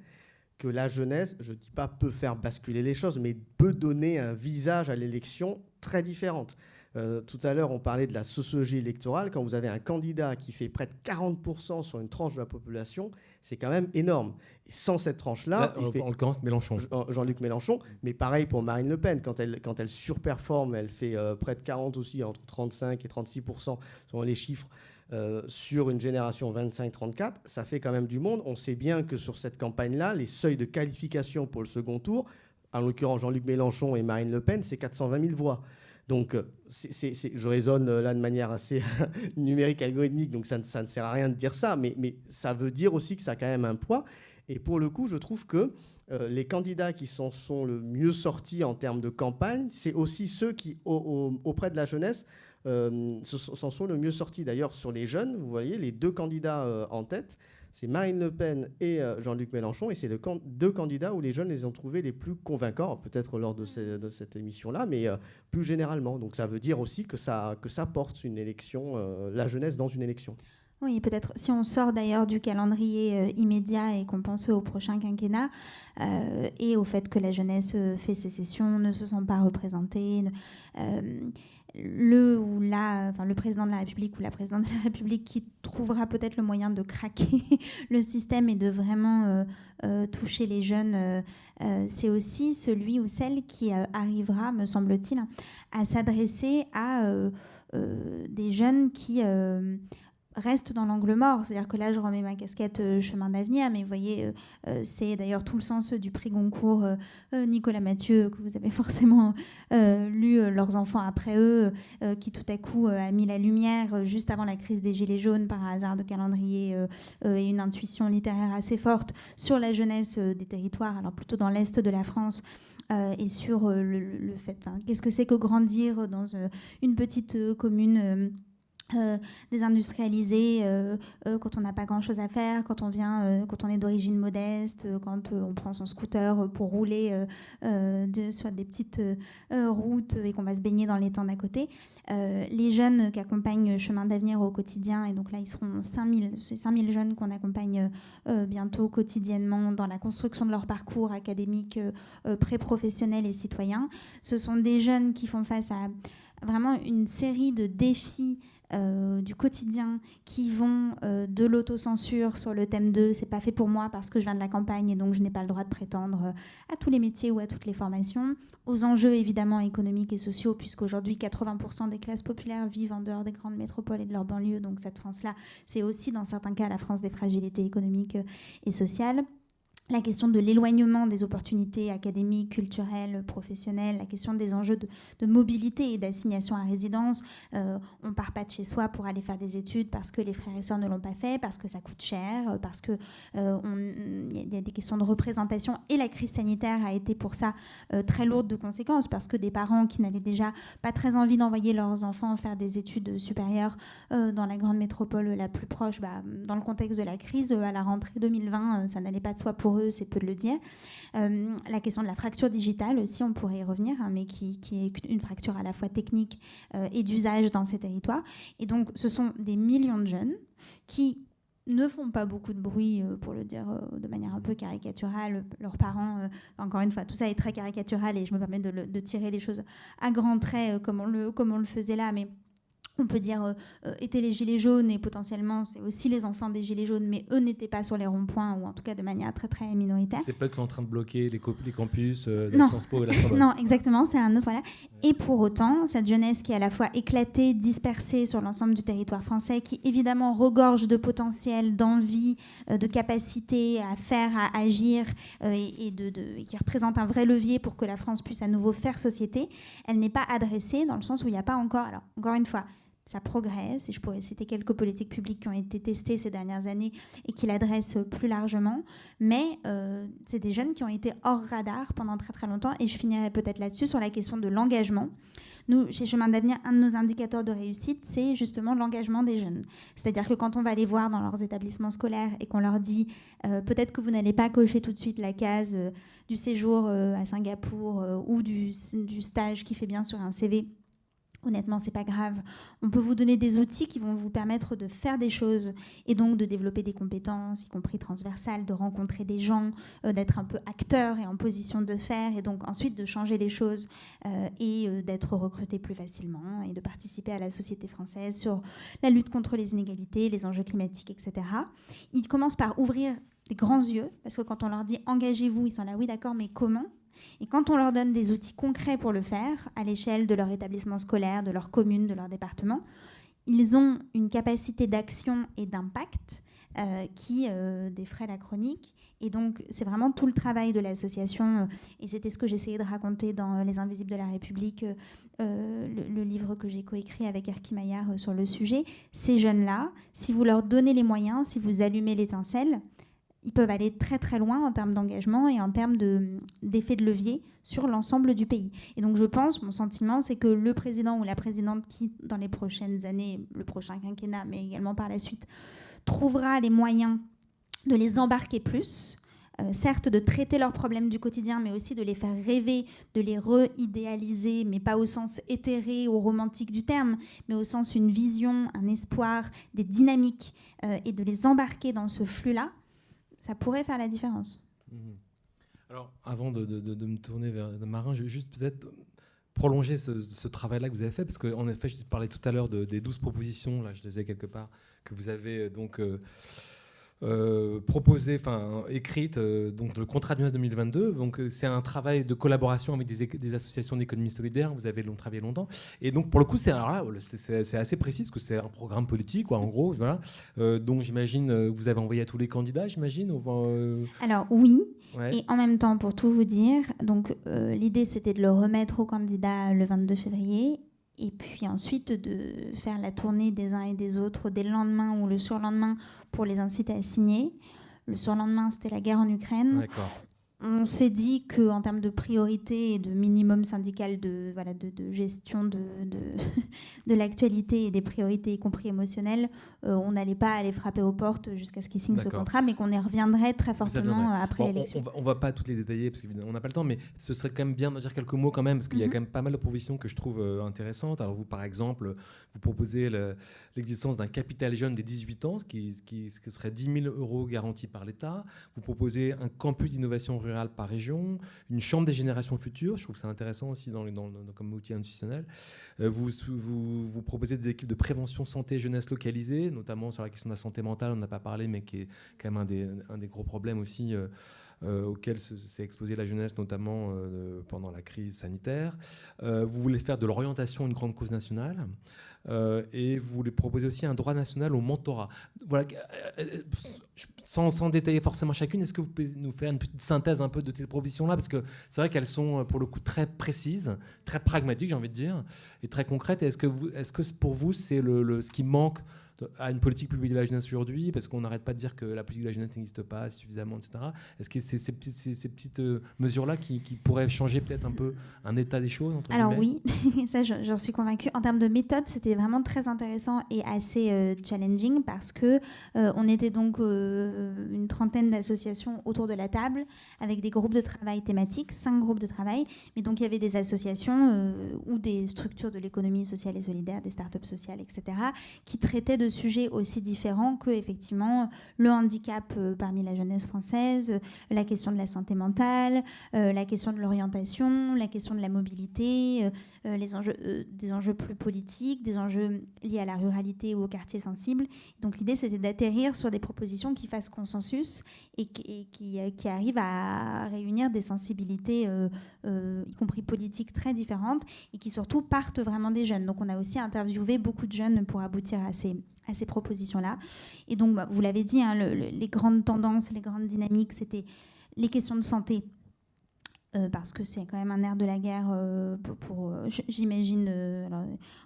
S2: que la jeunesse, je ne dis pas peut faire basculer les choses, mais peut donner un visage à l'élection très différente. Euh, tout à l'heure, on parlait de la sociologie électorale. Quand vous avez un candidat qui fait près de 40% sur une tranche de la population, c'est quand même énorme. Et sans cette tranche-là.
S1: En l'occurrence, Mélenchon.
S2: Jean-Luc Mélenchon. Mais pareil pour Marine Le Pen. Quand elle, quand elle surperforme, elle fait euh, près de 40 aussi, entre 35 et 36% selon les chiffres. Euh, sur une génération 25-34, ça fait quand même du monde. On sait bien que sur cette campagne-là, les seuils de qualification pour le second tour, en l'occurrence Jean-Luc Mélenchon et Marine Le Pen, c'est 420 000 voix. Donc, euh, je raisonne euh, là de manière assez numérique, algorithmique, donc ça ne, sert à rien de dire ça, mais, ça veut dire aussi que ça a quand même un poids. Et pour le coup, je trouve que les candidats qui s'en sont le mieux sortis en termes de campagne, c'est aussi ceux qui, auprès de la jeunesse, s'en sont le mieux sortis. D'ailleurs, sur les jeunes, vous voyez, les deux candidats euh, en tête, c'est Marine Le Pen et euh, Jean-Luc Mélenchon, et c'est les deux candidats où les jeunes les ont trouvés les plus convaincants, peut-être lors de, cette émission-là, mais plus généralement. Donc ça veut dire aussi que ça, que ça porte une élection, la jeunesse dans une élection.
S3: Oui, peut-être si on sort d'ailleurs du calendrier immédiat et qu'on pense au prochain quinquennat et au fait que la jeunesse fait sécession, ne se sent pas représentée, le ou la, enfin, le président de la République ou la présidente de la République qui trouvera peut-être le moyen de craquer le système et de vraiment euh, euh, toucher les jeunes, euh, c'est aussi celui ou celle qui arrivera, me semble-t-il, à s'adresser à des jeunes qui reste dans l'angle mort. C'est-à-dire que là, je remets ma casquette euh, chemin d'avenir, mais vous voyez, euh, euh, c'est d'ailleurs tout le sens du prix Goncourt Nicolas Mathieu, que vous avez forcément lu, leurs enfants après eux, qui tout à coup a mis la lumière juste avant la crise des Gilets jaunes par hasard de calendrier et une intuition littéraire assez forte sur la jeunesse des territoires, alors plutôt dans l'Est de la France. et sur le, fait, qu'est-ce que c'est que grandir dans une petite commune euh, euh, euh, quand on n'a pas grand chose à faire, quand on vient, quand on est d'origine modeste, quand on prend son scooter pour rouler sur des petites routes et qu'on va se baigner dans les temps d'à côté. les jeunes qui accompagnent Chemin d'avenir au quotidien, et donc là ils seront 5000, 5000 jeunes qu'on accompagne bientôt quotidiennement dans la construction de leur parcours académique, pré-professionnel et citoyen. Ce sont des jeunes qui font face à vraiment une série de défis euh, du quotidien qui vont euh, de l'autocensure sur le thème de c'est pas fait pour moi parce que je viens de la campagne et donc je n'ai pas le droit de prétendre euh, à tous les métiers ou à toutes les formations, aux enjeux évidemment économiques et sociaux, puisqu'aujourd'hui 80% des classes populaires vivent en dehors des grandes métropoles et de leurs banlieues, donc cette France-là, c'est aussi dans certains cas la France des fragilités économiques et sociales la question de l'éloignement des opportunités académiques, culturelles, professionnelles, la question des enjeux de, mobilité et d'assignation à résidence. Euh, on ne part pas de chez soi pour aller faire des études parce que les frères et sœurs ne l'ont pas fait, parce que ça coûte cher, parce qu'il euh, y a des questions de représentation. Et la crise sanitaire a été pour ça euh, très lourde de conséquences, parce que des parents qui n'avaient déjà pas très envie d'envoyer leurs enfants faire des études supérieures dans la grande métropole la plus proche, bah, dans le contexte de la crise, à la rentrée 2020, ça n'allait pas de soi pour eux c'est peu de le dire. Euh, la question de la fracture digitale aussi, on pourrait y revenir, hein, mais qui, est une fracture à la fois technique euh, et d'usage dans ces territoires. Et donc, ce sont des millions de jeunes qui ne font pas beaucoup de bruit, euh, pour le dire de manière un peu caricaturale. Leurs parents, encore une fois, tout ça est très caricatural et je me permets de, tirer les choses à grands traits comme on le, comme on le faisait là, mais on peut dire, euh, euh, étaient les gilets jaunes et potentiellement c'est aussi les enfants des gilets jaunes, mais eux n'étaient pas sur les ronds-points ou en tout cas de manière très très minoritaire.
S1: C'est pas qu'ils sont en train de bloquer les, les campus euh, de
S3: Non.
S1: Sciences Po et la Sorbonne.
S3: Non, exactement, c'est un autre. Voilà. Et pour autant, cette jeunesse qui est à la fois éclatée, dispersée sur l'ensemble du territoire français, qui évidemment regorge de potentiel, d'envie, euh, de capacité à faire, à agir, et, et de, de- et qui représente un vrai levier pour que la France puisse à nouveau faire société, elle n'est pas adressée dans le sens où il n'y a pas encore. Alors, encore une fois, ça progresse, et je pourrais citer quelques politiques publiques qui ont été testées ces dernières années et qui l'adressent plus largement, mais euh, c'est des jeunes qui ont été hors radar pendant très très longtemps, et je finirai peut-être là-dessus sur la question de l'engagement. Nous, chez Chemin d'Avenir, un de nos indicateurs de réussite, c'est justement l'engagement des jeunes. C'est-à-dire que quand on va les voir dans leurs établissements scolaires et qu'on leur dit euh, peut-être que vous n'allez pas cocher tout de suite la case euh, du séjour à Singapour ou du stage qui fait bien sur un CV, Honnêtement, c'est pas grave. On peut vous donner des outils qui vont vous permettre de faire des choses et donc de développer des compétences, y compris transversales, de rencontrer des gens, euh, d'être un peu acteur et en position de faire, et donc ensuite de changer les choses euh, et euh, d'être recruté plus facilement et de participer à la société française sur la lutte contre les inégalités, les enjeux climatiques, etc. Ils commencent par ouvrir des grands yeux, parce que quand on leur dit engagez-vous, ils sont là, oui d'accord, mais comment? Et quand on leur donne des outils concrets pour le faire, à l'échelle de leur établissement scolaire, de leur commune, de leur département, ils ont une capacité d'action et d'impact euh, qui euh, défraie la chronique. Et donc, c'est vraiment tout le travail de l'association, euh, et c'était ce que j'essayais de raconter dans euh, Les Invisibles de la République, le, le livre que j'ai coécrit avec Erki Maillard sur le sujet. Ces jeunes-là, si vous leur donnez les moyens, si vous allumez l'étincelle, ils peuvent aller très très loin en termes d'engagement et en termes de- d'effet de levier sur l'ensemble du pays. Et donc je pense, mon sentiment, c'est que le président ou la présidente qui, dans les prochaines années, le prochain quinquennat, mais également par la suite, trouvera les moyens de les embarquer plus, euh, certes de traiter leurs problèmes du quotidien, mais aussi de les faire rêver, de les re-idéaliser, mais pas au sens éthéré ou romantique du terme, mais au sens une vision, un espoir, des dynamiques, euh, et de les embarquer dans ce flux-là, ça pourrait faire la différence.
S1: Mhm. Alors, avant de, me tourner vers marin, je vais juste peut-être prolonger ce, travail-là que vous avez fait, parce qu'en effet, je parlais tout à l'heure de- des 12 propositions, là je les ai quelque part, que vous avez euh, donc euh, euh, proposées, enfin écrites, euh, donc le contrat de jeunesse 2022. Donc euh, c'est un travail de collaboration avec des, associations d'économie solidaire, vous avez long, travaillé longtemps. Et donc pour le coup, c'est assez précis, parce que c'est un programme politique, quoi, en gros. Voilà. Donc j'imagine, vous avez envoyé à tous les candidats, j'imagine
S3: Alors oui,
S1: ouais.
S3: Et en même temps, pour tout vous dire, donc l'idée c'était de le remettre au candidat le 22 février, et puis ensuite de faire la tournée des uns et des autres dès le lendemain ou le surlendemain pour les inciter à signer. Le surlendemain, c'était la guerre en Ukraine. On s'est dit qu'en termes de priorité et de minimum syndical de, voilà, de, de gestion de, de, de l'actualité et des priorités, y compris émotionnelles, euh, on n'allait pas aller frapper aux portes jusqu'à ce qu'ils signent ce contrat, mais qu'on y reviendrait très fortement après
S1: Bon, on,
S3: l'élection.
S1: on va, on va pas toutes les détailler parce qu'on n'a pas le temps, mais ce serait quand même bien de dire quelques mots quand même, parce qu'il y a
S3: Mhm.
S1: quand même pas mal de propositions que je trouve euh, intéressantes. Alors vous, par exemple, vous proposez le- l'existence d'un capital jeune des 18 ans, ce qui, ce qui- ce serait 10 000 euros garantis par l'État. Vous proposez un campus d'innovation rurale par région, une chambre des générations futures. Je trouve ça intéressant aussi dans, comme outil institutionnel. Euh, vous, vous, vous proposez des équipes de prévention santé jeunesse localisées, notamment sur la question de la santé mentale, on n'a pas parlé, mais qui est quand même un des, un des gros problèmes aussi euh, euh, auxquels se- s'est exposée la jeunesse, notamment euh, pendant la crise sanitaire. Euh, vous voulez faire de l'orientation une grande cause nationale. Euh, et vous voulez proposer aussi un droit national au mentorat. Voilà, sans, détailler forcément chacune, est-ce que vous pouvez nous faire une petite synthèse un peu de ces propositions-là? Parce que c'est vrai qu'elles sont pour le coup très précises, très pragmatiques, j'ai envie de dire, et très concrètes. Est-ce que, est-ce que pour vous, c'est le, ce qui manque à une politique publique de la jeunesse aujourd'hui Parce qu'on n'arrête pas de dire que la politique de la jeunesse n'existe pas suffisamment, etc. Est-ce que c'est ces petites, ces, ces petites euh, mesures-là qui, qui pourraient changer peut-être un peu un état des choses entre
S3: Alors oui, ça j'en suis convaincue. En termes de méthode, c'était vraiment très intéressant et assez euh, challenging parce que euh, on était donc euh, une trentaine d'associations autour de la table avec des groupes de travail thématiques, cinq groupes de travail. Mais donc il y avait des associations ou des structures de l'économie sociale et solidaire, des startups sociales, etc., qui traitaient de sujets aussi différents que effectivement le handicap parmi la jeunesse française, la question de la santé mentale, la question de l'orientation, la question de la mobilité, des enjeux plus politiques, des enjeux liés à la ruralité ou aux quartiers sensibles. Donc l'idée c'était d'atterrir sur des propositions qui fassent consensus et qui, arrivent à réunir des sensibilités, y compris politiques, très différentes et qui surtout partent vraiment des jeunes. Donc on a aussi interviewé beaucoup de jeunes pour aboutir à ces, à ces propositions-là. Et donc, bah, vous l'avez dit, hein, les grandes tendances, les grandes dynamiques, c'était les questions de santé euh, parce que c'est quand même un air de la guerre euh, pour, euh, j'imagine,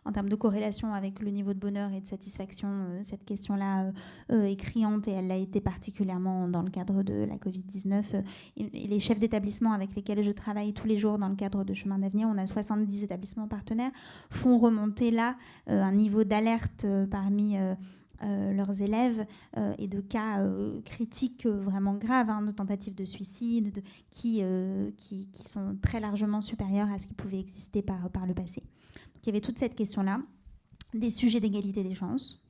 S3: en termes de corrélation avec le niveau de bonheur et de satisfaction, cette question-là est criante et elle l'a été particulièrement dans le cadre de la Covid-19. Et, les chefs d'établissement avec lesquels je travaille tous les jours dans le cadre de Chemin d'avenir, on a 70 établissements partenaires, font remonter là un niveau d'alerte parmi euh, leurs élèves euh, et de cas euh, critiques vraiment graves, hein, de tentatives de suicide, qui, qui, qui, sont très largement supérieures à ce qui pouvait exister par, par le passé. Donc il y avait toute cette question-là, des sujets d'égalité des chances.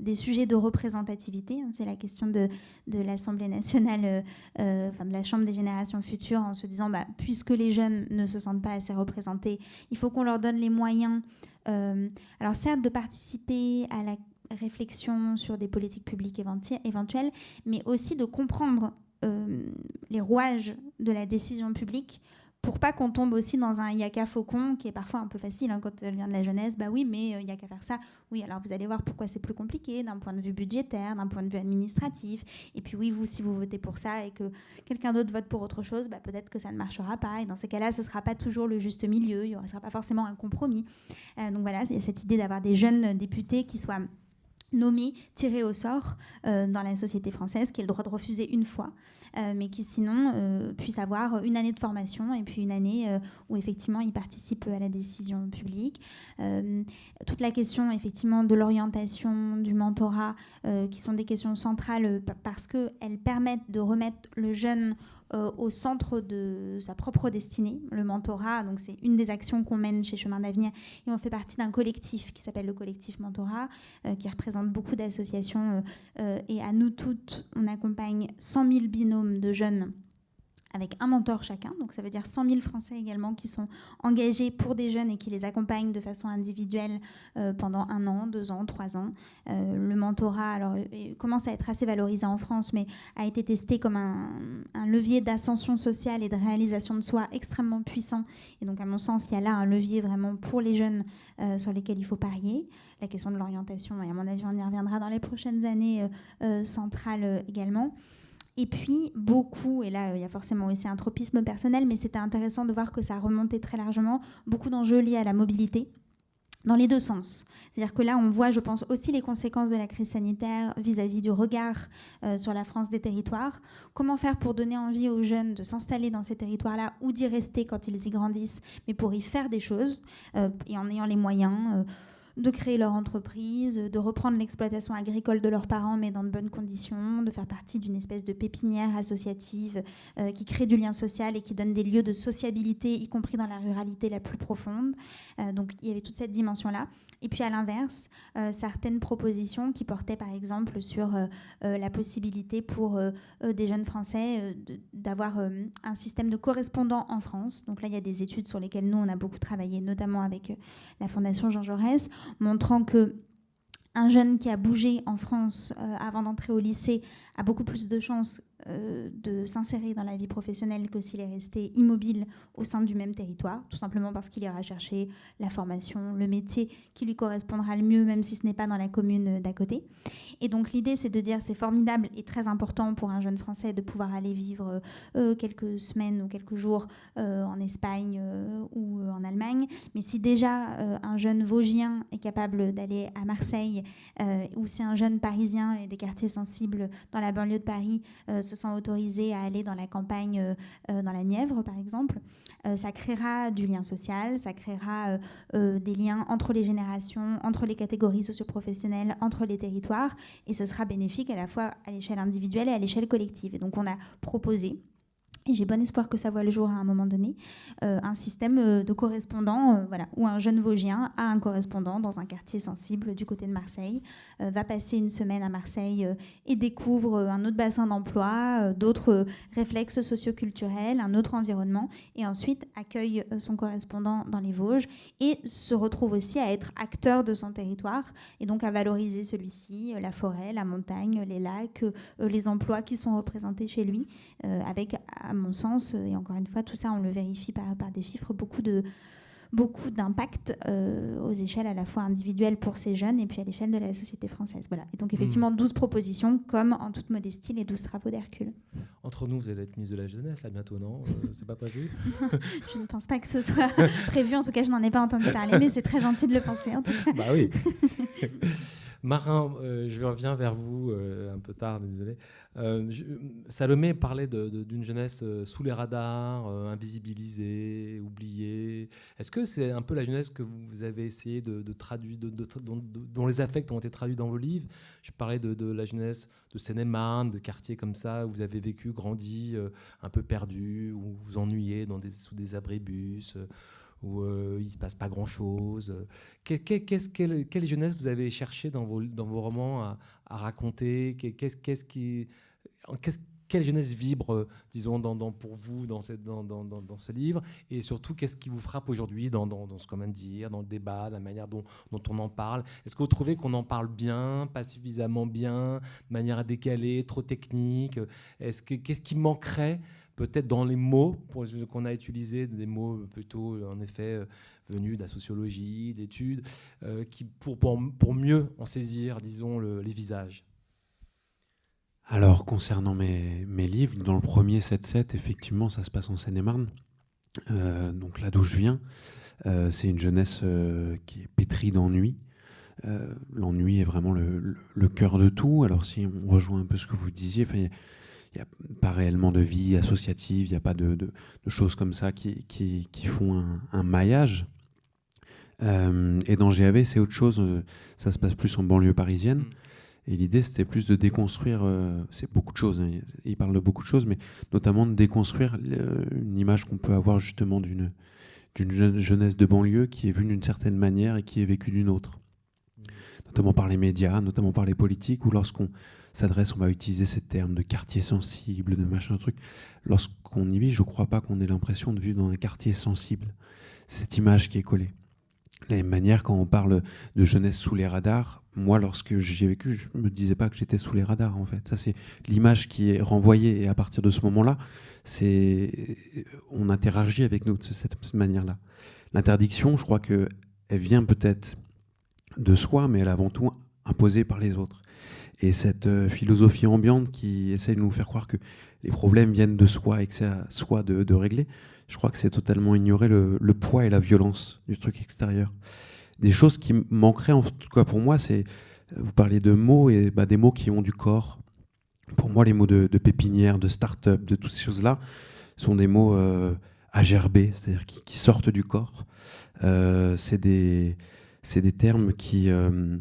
S3: des sujets de représentativité, hein, c'est la question de, de l'Assemblée nationale, enfin de la Chambre des générations futures, en se disant, bah, puisque les jeunes ne se sentent pas assez représentés, il faut qu'on leur donne les moyens, alors certes, de participer à la réflexion sur des politiques publiques éventuelles, mais aussi de comprendre euh, les rouages de la décision publique pour pas qu'on tombe aussi dans un yaka faucon qui est parfois un peu facile hein, quand elle vient de la jeunesse. Bah oui, mais il euh, n'y a qu'à faire ça. Oui, alors vous allez voir pourquoi c'est plus compliqué d'un point de vue budgétaire, d'un point de vue administratif. Et puis oui, vous, si vous votez pour ça et que quelqu'un d'autre vote pour autre chose, bah, peut-être que ça ne marchera pas. Et dans ces cas-là, ce ne sera pas toujours le juste milieu. Il ne sera pas forcément un compromis. Euh, donc voilà, il y a cette idée d'avoir des jeunes députés qui soient nommé, tiré au sort euh, dans la société française, qui a le droit de refuser une fois, euh, mais qui sinon euh, puisse avoir une année de formation et puis une année où effectivement il participe à la décision publique. toute la question effectivement de l'orientation, du mentorat, qui sont des questions centrales parce qu'elles permettent de remettre le jeune euh, au centre de sa propre destinée, le mentorat. Donc c'est une des actions qu'on mène chez Chemin d'avenir et on fait partie d'un collectif qui s'appelle le collectif Mentorat, euh, qui représente beaucoup d'associations euh, et à nous toutes, on accompagne 100 000 binômes de jeunes avec un mentor chacun. Donc ça veut dire 100 000 Français également qui sont engagés pour des jeunes et qui les accompagnent de façon individuelle euh, pendant un an, deux ans, trois ans. Euh, le mentorat alors, commence à être assez valorisé en France, mais a été testé comme un, levier d'ascension sociale et de réalisation de soi extrêmement puissant. Et donc à mon sens, il y a là un levier vraiment pour les jeunes euh, sur lesquels il faut parier. La question de l'orientation, et à mon avis, on y reviendra dans les prochaines années, centrale également. Et puis, beaucoup, et là, il y a forcément aussi un tropisme personnel, mais c'était intéressant de voir que ça remontait très largement, beaucoup d'enjeux liés à la mobilité, dans les deux sens. C'est-à-dire que là, on voit, je pense, aussi les conséquences de la crise sanitaire vis-à-vis du regard euh, sur la France des territoires. Comment faire pour donner envie aux jeunes de s'installer dans ces territoires-là ou d'y rester quand ils y grandissent, mais pour y faire des choses, euh, et en ayant les moyens. Euh, de créer leur entreprise, de reprendre l'exploitation agricole de leurs parents, mais dans de bonnes conditions, de faire partie d'une espèce de pépinière associative euh, qui crée du lien social et qui donne des lieux de sociabilité, y compris dans la ruralité la plus profonde. Euh, donc il y avait toute cette dimension-là. Et puis à l'inverse, euh, certaines propositions qui portaient par exemple sur la possibilité pour des jeunes Français d'avoir un système de correspondants en France. Donc là, il y a des études sur lesquelles nous, on a beaucoup travaillé, notamment avec la Fondation Jean Jaurès montrant que un jeune qui a bougé en France euh, avant d'entrer au lycée a beaucoup plus de chances euh, de s'insérer dans la vie professionnelle que s'il est resté immobile au sein du même territoire, tout simplement parce qu'il ira chercher la formation, le métier qui lui correspondra le mieux, même si ce n'est pas dans la commune d'à côté. Et donc l'idée, c'est de dire c'est formidable et très important pour un jeune Français de pouvoir aller vivre euh, quelques semaines ou quelques jours euh, en Espagne ou en Allemagne, mais si déjà un jeune Vosgien est capable d'aller à Marseille, ou si un jeune Parisien et des quartiers sensibles dans la banlieue de Paris sont autorisés à aller dans la campagne, euh, euh, dans la Nièvre par exemple. Euh, ça créera du lien social, ça créera des liens entre les générations, entre les catégories socioprofessionnelles, entre les territoires, et ce sera bénéfique à la fois à l'échelle individuelle et à l'échelle collective. Et donc on a proposé j'ai bon espoir que ça voit le jour à un moment donné, euh, un système euh, de correspondants, euh, voilà, où un jeune Vosgien a un correspondant dans un quartier sensible du côté de Marseille, va passer une semaine à Marseille et découvre un autre bassin d'emploi, d'autres réflexes socioculturels, un autre environnement, et ensuite accueille son correspondant dans les Vosges et se retrouve aussi à être acteur de son territoire et donc à valoriser celui-ci, la forêt, la montagne, les lacs, les emplois qui sont représentés chez lui, avec mon sens, et encore une fois, tout ça, on le vérifie par, par des chiffres, beaucoup de beaucoup d'impact euh, aux échelles à la fois individuelles pour ces jeunes et puis à l'échelle de la société française. Voilà. Et donc hmm. effectivement, 12 propositions, comme en toute modestie, les 12 travaux d'Hercule.
S1: Entre nous, vous allez être mise de la jeunesse là bientôt, non? Euh, C'est pas prévu?
S3: Je ne pense pas que ce soit prévu, en tout cas je n'en ai pas entendu parler, mais c'est très gentil de le penser en tout cas.
S1: Bah oui Marin, euh, je reviens vers vous un peu tard, désolé. Euh, Salomé parlait d'une jeunesse euh, sous les radars, euh, invisibilisée, oubliée. Est-ce que c'est un peu la jeunesse que vous avez essayé de, traduire, dont, les affects ont été traduits dans vos livres? Je parlais de, la jeunesse de Seine-et-Marne, de quartiers comme ça, où vous avez vécu, grandi, un peu perdu, où vous vous ennuyez dans des, sous des abribus où il ne se passe pas grand-chose. quelle, jeunesse vous avez cherché dans vos, romans à, à raconter? Quelle jeunesse vibre, euh, disons, pour vous dans, cette, dans, ce livre? Et surtout, qu'est-ce qui vous frappe aujourd'hui dans, ce comment dire, dans le débat, la manière dont, on en parle? Est-ce que vous trouvez qu'on en parle bien, pas suffisamment bien, de manière décalée, trop technique? Est-ce que Qu'est-ce qui manquerait peut-être dans les mots qu'on a utilisés, des mots plutôt, en effet, euh, venus de la sociologie, d'études, euh, qui pour, pour, mieux en saisir, disons, les visages
S4: alors, concernant mes, livres, dans le premier 7-7, effectivement, ça se passe en Seine-et-Marne. Euh, donc là d'où je viens, c'est une jeunesse qui est pétrie d'ennui. L'ennui est vraiment le, cœur de tout. Alors si on rejoint un peu ce que vous disiez, n'y a, pas réellement de vie associative, il n'y a pas de, choses comme ça qui, font un, maillage. et dans GAV, c'est autre chose, ça se passe plus en banlieue parisienne. Mm. Et l'idée, c'était plus de déconstruire, euh, c'est beaucoup de choses, hein, il parle de beaucoup de choses, mais notamment de déconstruire une image qu'on peut avoir justement d'une d'une jeunesse de banlieue qui est vue d'une certaine manière et qui est vécue d'une autre. Notamment par les médias, notamment par les politiques, où lorsqu'on s'adresse, on va utiliser ces termes de quartier sensible, de machin truc. Lorsqu'on y vit, je ne crois pas qu'on ait l'impression de vivre dans un quartier sensible. Cette image qui est collée. De la même manière, quand on parle de jeunesse sous les radars, moi, lorsque j'y ai vécu, je me disais pas que j'étais sous les radars, en fait. Ça, c'est l'image qui est renvoyée. Et à partir de ce moment-là, c'est on interagit avec nous de cette manière-là. L'interdiction, je crois que elle vient peut-être de soi, mais elle est avant tout imposée par les autres. Et cette euh, philosophie ambiante qui essaie de nous faire croire que les problèmes viennent de soi et que c'est à soi de, régler, je crois que c'est totalement ignorer le, poids et la violence du truc extérieur des choses qui manqueraient, en tout cas pour moi, c'est, vous parlez de mots, et bah, des mots qui ont du corps. Pour moi, les mots de, pépinière, de start-up, de toutes ces choses-là, sont des mots euh, agerbés, c'est-à-dire qui, sortent du corps. Euh, c'est des, termes qui, euh,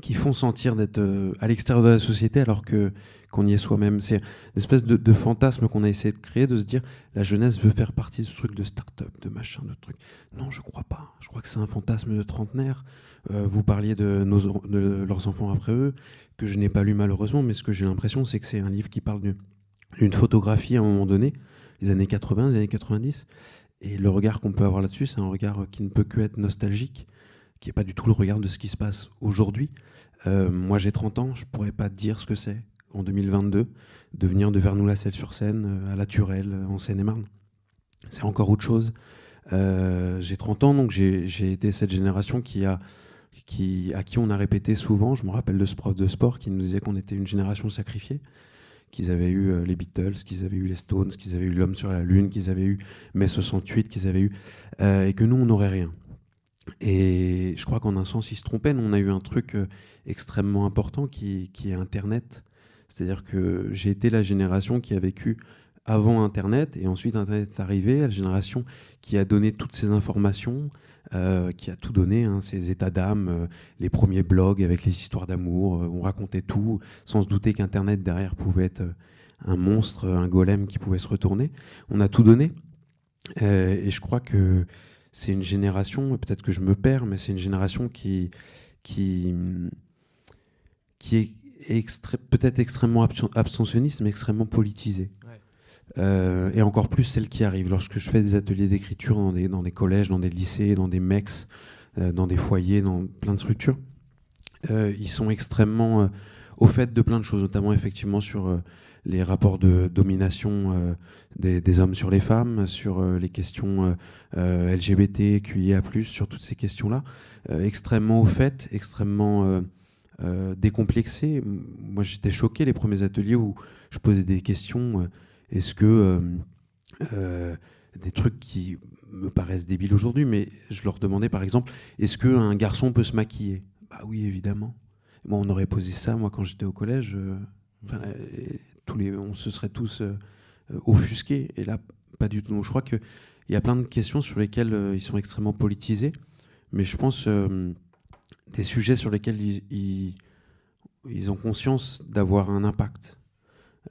S4: qui font sentir d'être euh, à l'extérieur de la société alors que qu'on y est soi-même. C'est une espèce de, fantasme qu'on a essayé de créer, de se dire la jeunesse veut faire partie de ce truc de start-up, de machin, de truc. Non, je crois pas. Je crois que c'est un fantasme de trentenaire. Euh, vous parliez de, nos, de leurs enfants après eux, que je n'ai pas lu malheureusement, mais ce que j'ai l'impression, c'est que c'est un livre qui parle d'une photographie à un moment donné, les années 80, les années 90. Et le regard qu'on peut avoir là-dessus, c'est un regard qui ne peut que être nostalgique qui n'est pas du tout le regard de ce qui se passe aujourd'hui. Euh, moi, j'ai 30 ans, je ne pourrais pas dire ce que c'est en 2022 de venir de Vernou-la-Selle-sur-Seine euh, à La Turelle, euh, en Seine-et-Marne. C'est encore autre chose. j'ai 30 ans, donc j'ai été cette génération qui a, qui, à qui on a répété souvent, je me rappelle de ce prof de sport qui nous disait qu'on était une génération sacrifiée, qu'ils avaient eu les Beatles, qu'ils avaient eu les Stones, qu'ils avaient eu l'homme sur la Lune, qu'ils avaient eu mai 68, qu'ils avaient eu, et que nous, on n'aurait rien. Et je crois qu'en un sens, il se trompait. On a eu un truc euh, extrêmement important qui, est Internet. C'est-à-dire que j'ai été la génération qui a vécu avant Internet et ensuite Internet est arrivé, la génération qui a donné toutes ces informations, euh, qui a tout donné, hein, ces états d'âme, euh, les premiers blogs avec les histoires d'amour, on racontait tout sans se douter qu'Internet derrière pouvait être un monstre, un golem qui pouvait se retourner. On a tout donné. et je crois que c'est une génération, peut-être que je me perds, mais c'est une génération qui, qui, qui est peut-être extrêmement abstentionniste, mais extrêmement politisée. Euh, et encore plus celle qui arrive. Lorsque je fais des ateliers d'écriture dans des, dans des collèges, dans des lycées, dans des MEX, euh, dans des foyers, dans plein de structures, euh, ils sont extrêmement au fait de plein de choses, notamment effectivement sur les rapports de domination des, hommes sur les femmes, sur les questions LGBT, QIA, sur toutes ces questions-là. extrêmement au fait, extrêmement décomplexé. Moi, j'étais choqué les premiers ateliers où je posais des questions est-ce que euh, euh, des trucs qui me paraissent débiles aujourd'hui, mais je leur demandais par exemple, est-ce qu'un garçon peut se maquiller? Bah oui, évidemment. Moi, on aurait posé ça, moi, quand j'étais au collège, euh, tous les, on se serait tous offusqués. Et là, pas du tout. Je crois qu'il y a plein de questions sur lesquelles ils sont extrêmement politisés, mais je pense des sujets sur lesquels ils, ils ont conscience d'avoir un impact.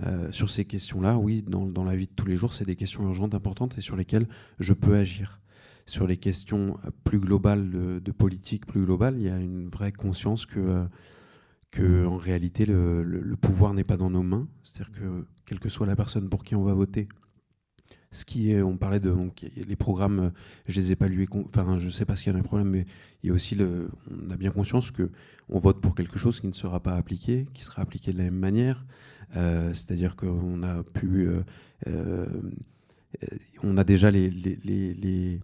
S4: Euh, sur ces questions-là, oui, dans, la vie de tous les jours, c'est des questions urgentes, importantes et sur lesquelles je peux agir. Sur les questions plus globales de, politique, plus globale, il y a une vraie conscience que, euh, que en réalité, le, pouvoir n'est pas dans nos mains. C'est-à-dire que, quelle que soit la personne pour qui on va voter, ce qui on parlait de les programmes, je les ai pas lus, enfin, je sais pas s'il y a un problème, mais il y a aussi le, on a bien conscience que on vote pour quelque chose qui ne sera pas appliqué, qui sera appliqué de la même manière. Euh, c'est-à-dire qu'on a pu. Euh, euh, on a déjà les, les,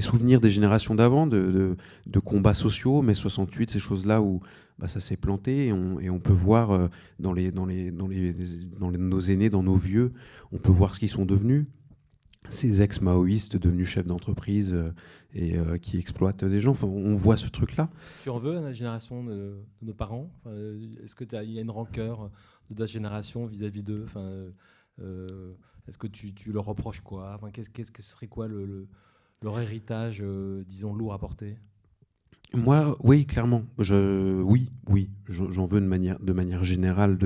S4: souvenirs des générations d'avant, de, combats sociaux, mai 68, ces choses-là où bah, ça s'est planté et on, peut voir dans, les, dans, nos aînés, dans nos vieux, on peut voir ce qu'ils sont devenus. Ces ex-maoïstes devenus chefs d'entreprise et qui exploitent des gens. On voit ce truc-là.
S1: Tu en veux à la génération de, nos parents? Est-ce qu'il y a une rancœur de ta génération vis-à-vis d'eux? Euh, Est-ce que tu, leur reproches quoi? Qu'est-ce, que serait quoi le, leur héritage, euh, disons, lourd à porter?
S4: Moi, oui, clairement. Je, oui, oui. J'en veux de manière, de manière générale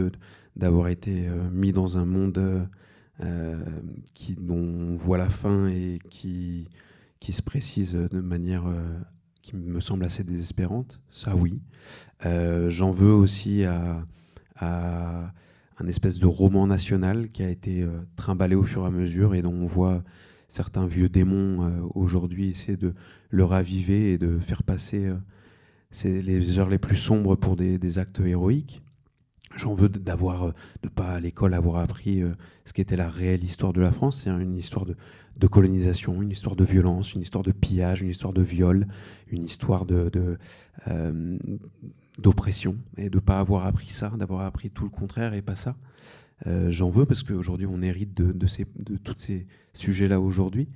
S4: d'avoir été euh, mis dans un monde qui, dont on voit la fin et qui, qui se précise de manière qui me semble assez désespérante. Ça, oui. j'en veux aussi à, à un espèce de roman national qui a été euh, trimballé au fur et à mesure et dont on voit certains vieux démons euh, aujourd'hui essayer de le raviver et de faire passer euh, les heures les plus sombres pour des, actes héroïques. J'en veux d'avoir, de pas à l'école avoir appris ce qu'était la réelle histoire de la France, c'est une histoire de, colonisation, une histoire de violence, une histoire de pillage, une histoire de viol, une histoire de, d'oppression et de pas avoir appris ça, d'avoir appris tout le contraire et pas ça. Euh, j'en veux parce qu'aujourd'hui on hérite de, de, ces, de tous ces sujets-là aujourd'hui euh,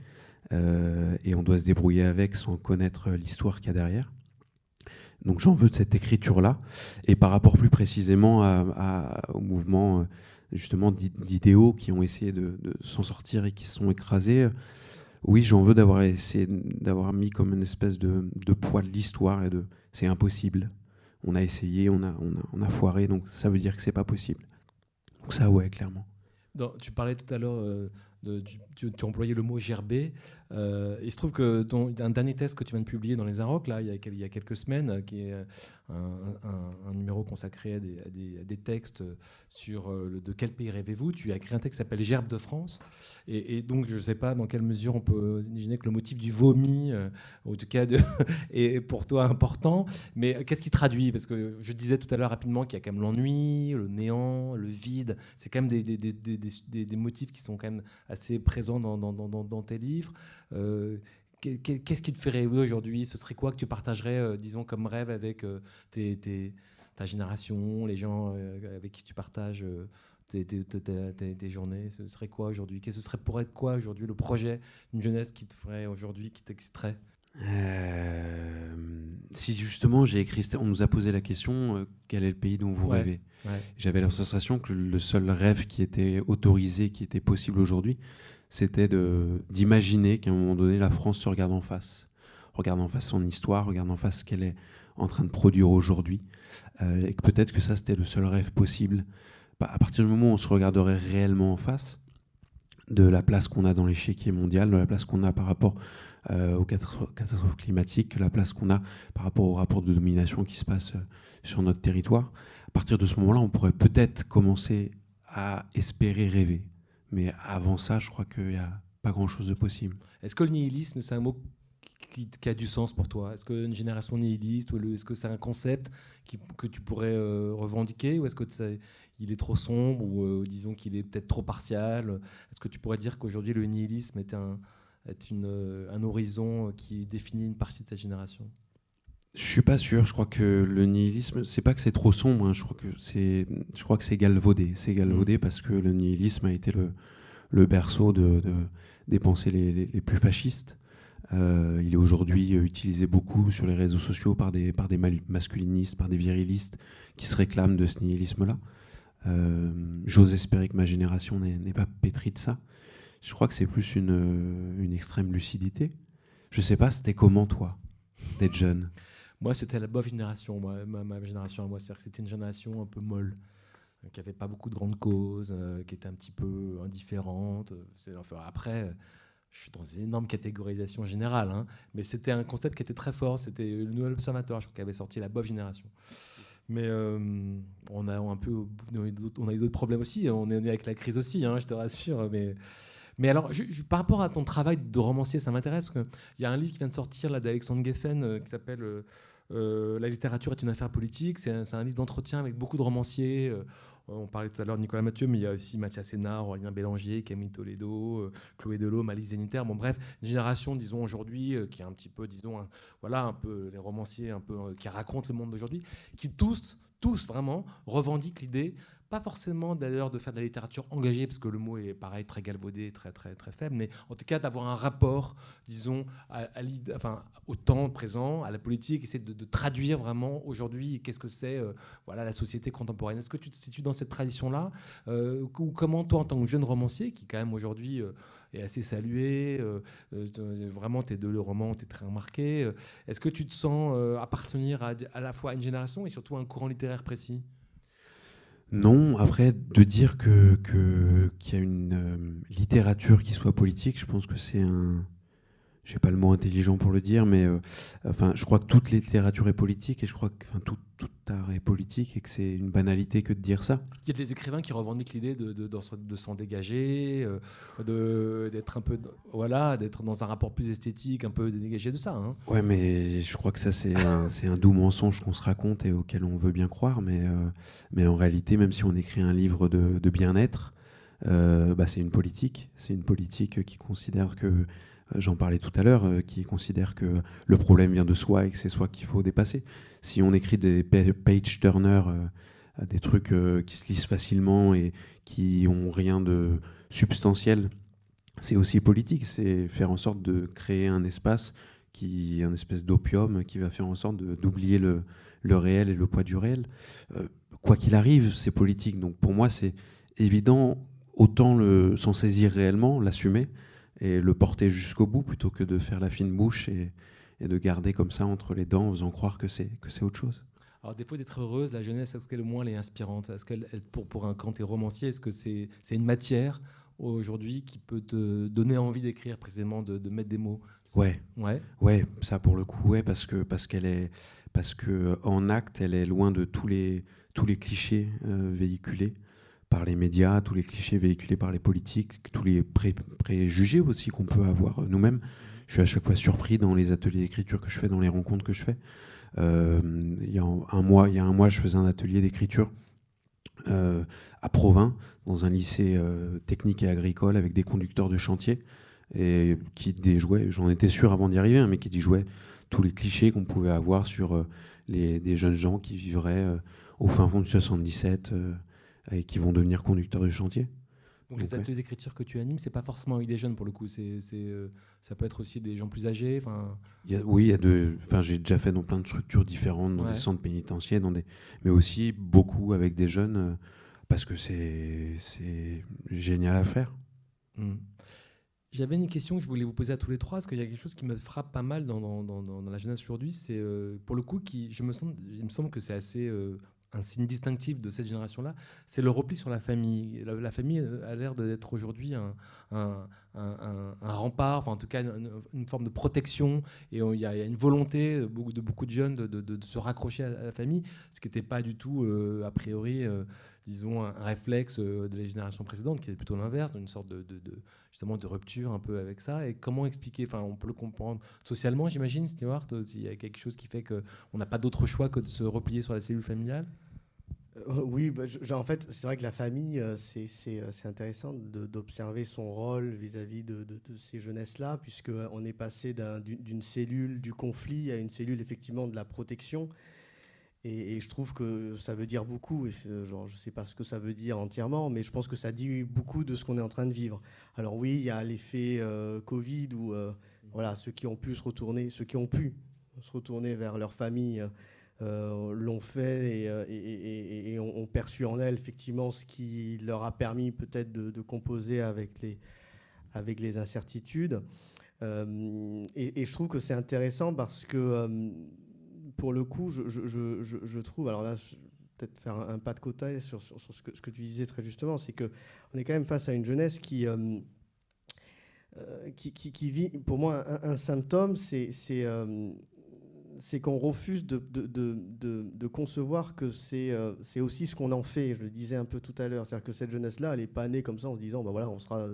S4: et on doit se débrouiller avec sans connaître l'histoire qu'il y a derrière. Donc j'en veux de cette écriture-là. Et par rapport plus précisément au mouvement justement d'idéaux qui ont essayé de, s'en sortir et qui se sont écrasés, oui j'en veux d'avoir essayé d'avoir mis comme une espèce de, poids de l'histoire et de c'est impossible on a essayé, on a, on a, foiré, donc ça veut dire que c'est pas possible. Donc ça, ouais, clairement.
S1: tu parlais tout à l'heure, euh, tu, tu, employais le mot gerber. Euh, il se trouve que dans un dernier test que tu viens de publier dans les Arocs, là, il y a, quelques semaines, qui est un, numéro consacré à des, textes sur euh, le, de quel pays rêvez-vous. Tu as écrit un texte qui s'appelle Gerbe de France. Et, donc, je ne sais pas dans quelle mesure on peut imaginer que le motif du vomi, euh, en tout cas, est pour toi important. Mais qu'est-ce qui traduit? Parce que je disais tout à l'heure rapidement qu'il y a quand même l'ennui, le néant, le vide. C'est quand même des, motifs qui sont quand même assez présents dans tes livres. Euh, qu'est-ce qui te fait rêver aujourd'hui? Ce serait quoi que tu partagerais, euh, disons, comme rêve avec euh, ta génération, les gens avec qui tu partages tes, journées? Ce serait quoi aujourd'hui? Qu'est-ce serait pour être quoi aujourd'hui le projet d'une jeunesse qui te ferait aujourd'hui, qui t'extrait
S4: si justement j'ai écrit, on nous a posé la question quel est le pays dont vous rêvez? J'avais la sensation que le seul rêve qui était autorisé, qui était possible aujourd'hui, c'était d'imaginer qu'à un moment donné, la France se regarde en face, regarde en face son histoire, regarde en face ce qu'elle est en train de produire aujourd'hui, euh, et que peut-être que ça, c'était le seul rêve possible, à partir du moment où on se regarderait réellement en face, de la place qu'on a dans l'échiquier mondial, de la place qu'on a par rapport euh, aux catastrophes climatiques, la place qu'on a par rapport aux rapports de domination qui se passent euh, sur notre territoire. À partir de ce moment-là, on pourrait peut-être commencer à espérer rêver. Mais avant ça, je crois qu'il n'y a pas grand-chose de possible.
S1: Est-ce que le nihilisme, c'est un mot qui, a du sens pour toi? Est-ce qu'une génération nihiliste, ou est-ce que c'est un concept que tu pourrais euh, revendiquer? Ou est-ce que il est trop sombre Ou euh, disons qu'il est peut-être trop partial? Est-ce que tu pourrais dire qu'aujourd'hui le nihilisme est, un, est une, euh, un horizon qui définit une partie de cette génération?
S4: Je suis pas sûr. Je crois que le nihilisme, c'est pas que c'est trop sombre. Hein. Je crois que c'est, je crois que c'est galvaudé. C'est galvaudé mmh. parce que le nihilisme a été le, le berceau de, des pensées les, les plus fascistes. Euh, il est aujourd'hui euh, utilisé beaucoup sur les réseaux sociaux par des, par des masculinistes, par des virilistes qui se réclament de ce nihilisme-là. Euh, j'ose espérer que ma génération n'est pas pétrie de ça. Je crois que c'est plus une, une, extrême lucidité. Je sais pas, c'était comment toi, d'être jeune?
S1: Moi, c'était la bonne génération, moi, ma, génération à moi. C'est-à-dire que c'était une génération un peu molle, qui n'avait pas beaucoup de grandes causes, qui était un petit peu indifférente. Après je suis dans une énorme catégorisation générale, hein, mais c'était un concept qui était très fort. C'était le Nouvel Observateur, je crois, qui avait sorti la Bof Génération. Mais euh, on a un peu, on a eu d'autres problèmes aussi. On est avec la crise aussi, hein, je te rassure. Mais, mais alors, par rapport à ton travail de romancier, ça m'intéresse parce qu'il y a un livre qui vient de sortir là d'Alexandre Geffen euh, qui s'appelle euh, La littérature est une affaire politique. C'est un, livre d'entretien avec beaucoup de romanciers. On parlait tout à l'heure de Nicolas Mathieu, mais il y a aussi Mathias Sénard, Aurélien Bélanger, Camille Toledo, euh, Chloé Delot, Malice Zénitaire. Bon, bref, une génération, disons, aujourd'hui, euh, qui est un petit peu, disons, voilà, un peu les romanciers un peu, euh, qui racontent le monde d'aujourd'hui, qui tous, tous vraiment revendiquent l'idée pas forcément d'ailleurs de faire de la littérature engagée, parce que le mot est pareil, très galvaudé, très, très, très faible, mais en tout cas d'avoir un rapport, disons, à, enfin, au temps présent, à la politique, essayer de, traduire vraiment aujourd'hui qu'est-ce que c'est euh, voilà, la société contemporaine. Est-ce que tu te situes dans cette tradition-là euh, Ou comment toi, en tant que jeune romancier, qui quand même aujourd'hui euh, est assez salué, vraiment tes deux romans, tu es très remarqué, est-ce que tu te sens appartenir à, à la fois à une génération et surtout à un courant littéraire précis?
S4: Non, après, de dire que qu'il y a une euh, littérature qui soit politique, je pense que c'est un, j'ai pas le mot intelligent pour le dire, mais euh, enfin, je crois que toute littérature est politique et je crois que enfin, tout, tout, art est politique et que c'est une banalité que de dire ça.
S1: Il y a des écrivains qui revendiquent l'idée de, de, de, s'en dégager, euh, d'être un peu, voilà, d'être dans un rapport plus esthétique, un peu dégagé de ça. Hein.
S4: Ouais, mais je crois que ça c'est un, un, doux mensonge qu'on se raconte et auquel on veut bien croire, mais euh, mais en réalité, même si on écrit un livre de, bien-être, bah, c'est une politique, c'est une politique qui considère que j'en parlais tout à l'heure, euh, qui considère que le problème vient de soi et que c'est soi qu'il faut dépasser. Si on écrit des page turners, euh, des trucs euh, qui se lisent facilement et qui ont rien de substantiel, c'est aussi politique. C'est faire en sorte de créer un espace un espèce d'opium qui va faire en sorte d'oublier le, réel et le poids du réel. quoi qu'il arrive, c'est politique. Donc pour moi, c'est évident, autant s'en saisir réellement, l'assumer, et le porter jusqu'au bout plutôt que de faire la fine bouche et, et de garder comme ça entre les dents en faisant croire que c'est que c'est autre chose.
S1: Alors, des fois d'être heureuse, la jeunesse, est-ce qu'elle au moins elle est inspirante? Est-ce qu'elle, pour, pour un quand romancier, est-ce que c'est, c'est une matière aujourd'hui qui peut te donner envie d'écrire précisément, de, de mettre des mots?
S4: Ouais. Ouais. Ouais, ça pour le coup, ouais, parce que parce qu'elle est parce que en acte, elle est loin de tous les tous les clichés euh, véhiculés par les médias, tous les clichés véhiculés par les politiques, tous les préjugés aussi qu'on peut avoir nous-mêmes. Je suis à chaque fois surpris dans les ateliers d'écriture que je fais, dans les rencontres que je fais. Euh, il, y a un mois, il y a un mois, je faisais un atelier d'écriture euh, à Provins, dans un lycée euh, technique et agricole, avec des conducteurs de chantier, et qui déjouaient, j'en étais sûr avant d'y arriver, hein, mais qui déjouaient tous les clichés qu'on pouvait avoir sur les, des jeunes gens qui vivraient au fin fond du 77 et qui vont devenir conducteurs de chantier.
S1: Donc, les ateliers d'écriture que tu animes, c'est pas forcément avec des jeunes pour le coup, c'est, euh, ça peut être aussi des gens plus âgés.
S4: Il y a, oui, il y a de, enfin, j'ai déjà fait dans plein de structures différentes, dans des centres pénitentiaires, dans des, mais aussi beaucoup avec des jeunes, euh, parce que c'est, c'est génial à faire.
S1: Mmh. J'avais une question que je voulais vous poser à tous les trois, parce qu'il y a quelque chose qui me frappe pas mal dans, dans, dans, la jeunesse aujourd'hui, c'est euh, pour le coup, qui, je me sens, il me semble que c'est assez un signe distinctif de cette génération-là, c'est le repli sur la famille. La, famille a l'air d'être aujourd'hui un, un, rempart, enfin en tout cas une, forme de protection, et il y, a une volonté de beaucoup de jeunes de, se raccrocher à, la famille, ce qui n'était pas du tout, a priori, disons, un, réflexe euh, de la génération précédente, qui est plutôt l'inverse, une sorte de, justement de rupture un peu avec ça. Et comment expliquer Enfin, on peut le comprendre socialement, j'imagine, Stewart. Il y a quelque chose qui fait qu'on n'a pas d'autre choix que de se replier sur la cellule familiale?
S2: Euh, oui, bah, en fait, c'est vrai que la famille, euh, c'est intéressant d'observer son rôle vis-à-vis de, ces jeunesses-là, puisqu'on est passé d'une cellule du conflit à une cellule effectivement de la protection. Et, je trouve que ça veut dire beaucoup. Euh, genre, je ne sais pas ce que ça veut dire entièrement, mais je pense que ça dit beaucoup de ce qu'on est en train de vivre. Alors oui, il y a l'effet euh, Covid où euh, voilà, ceux qui ont pu se retourner, ceux qui ont pu se retourner vers leur famille l'ont fait et, ont, perçu en elles effectivement ce qui leur a permis peut-être de, de, composer avec les, avec les incertitudes. et, je trouve que c'est intéressant parce que pour le coup, je, trouve, alors là, peut-être faire un, pas de côté sur, ce, que, tu disais très justement, c'est qu'on est quand même face à une jeunesse qui, euh, euh, qui, vit, pour moi, un, symptôme, c'est euh, c'est qu'on refuse de, concevoir que c'est aussi ce qu'on en fait. Je le disais un peu tout à l'heure, c'est-à-dire que cette jeunesse-là, elle n'est pas née comme ça en se disant, bah voilà, on sera,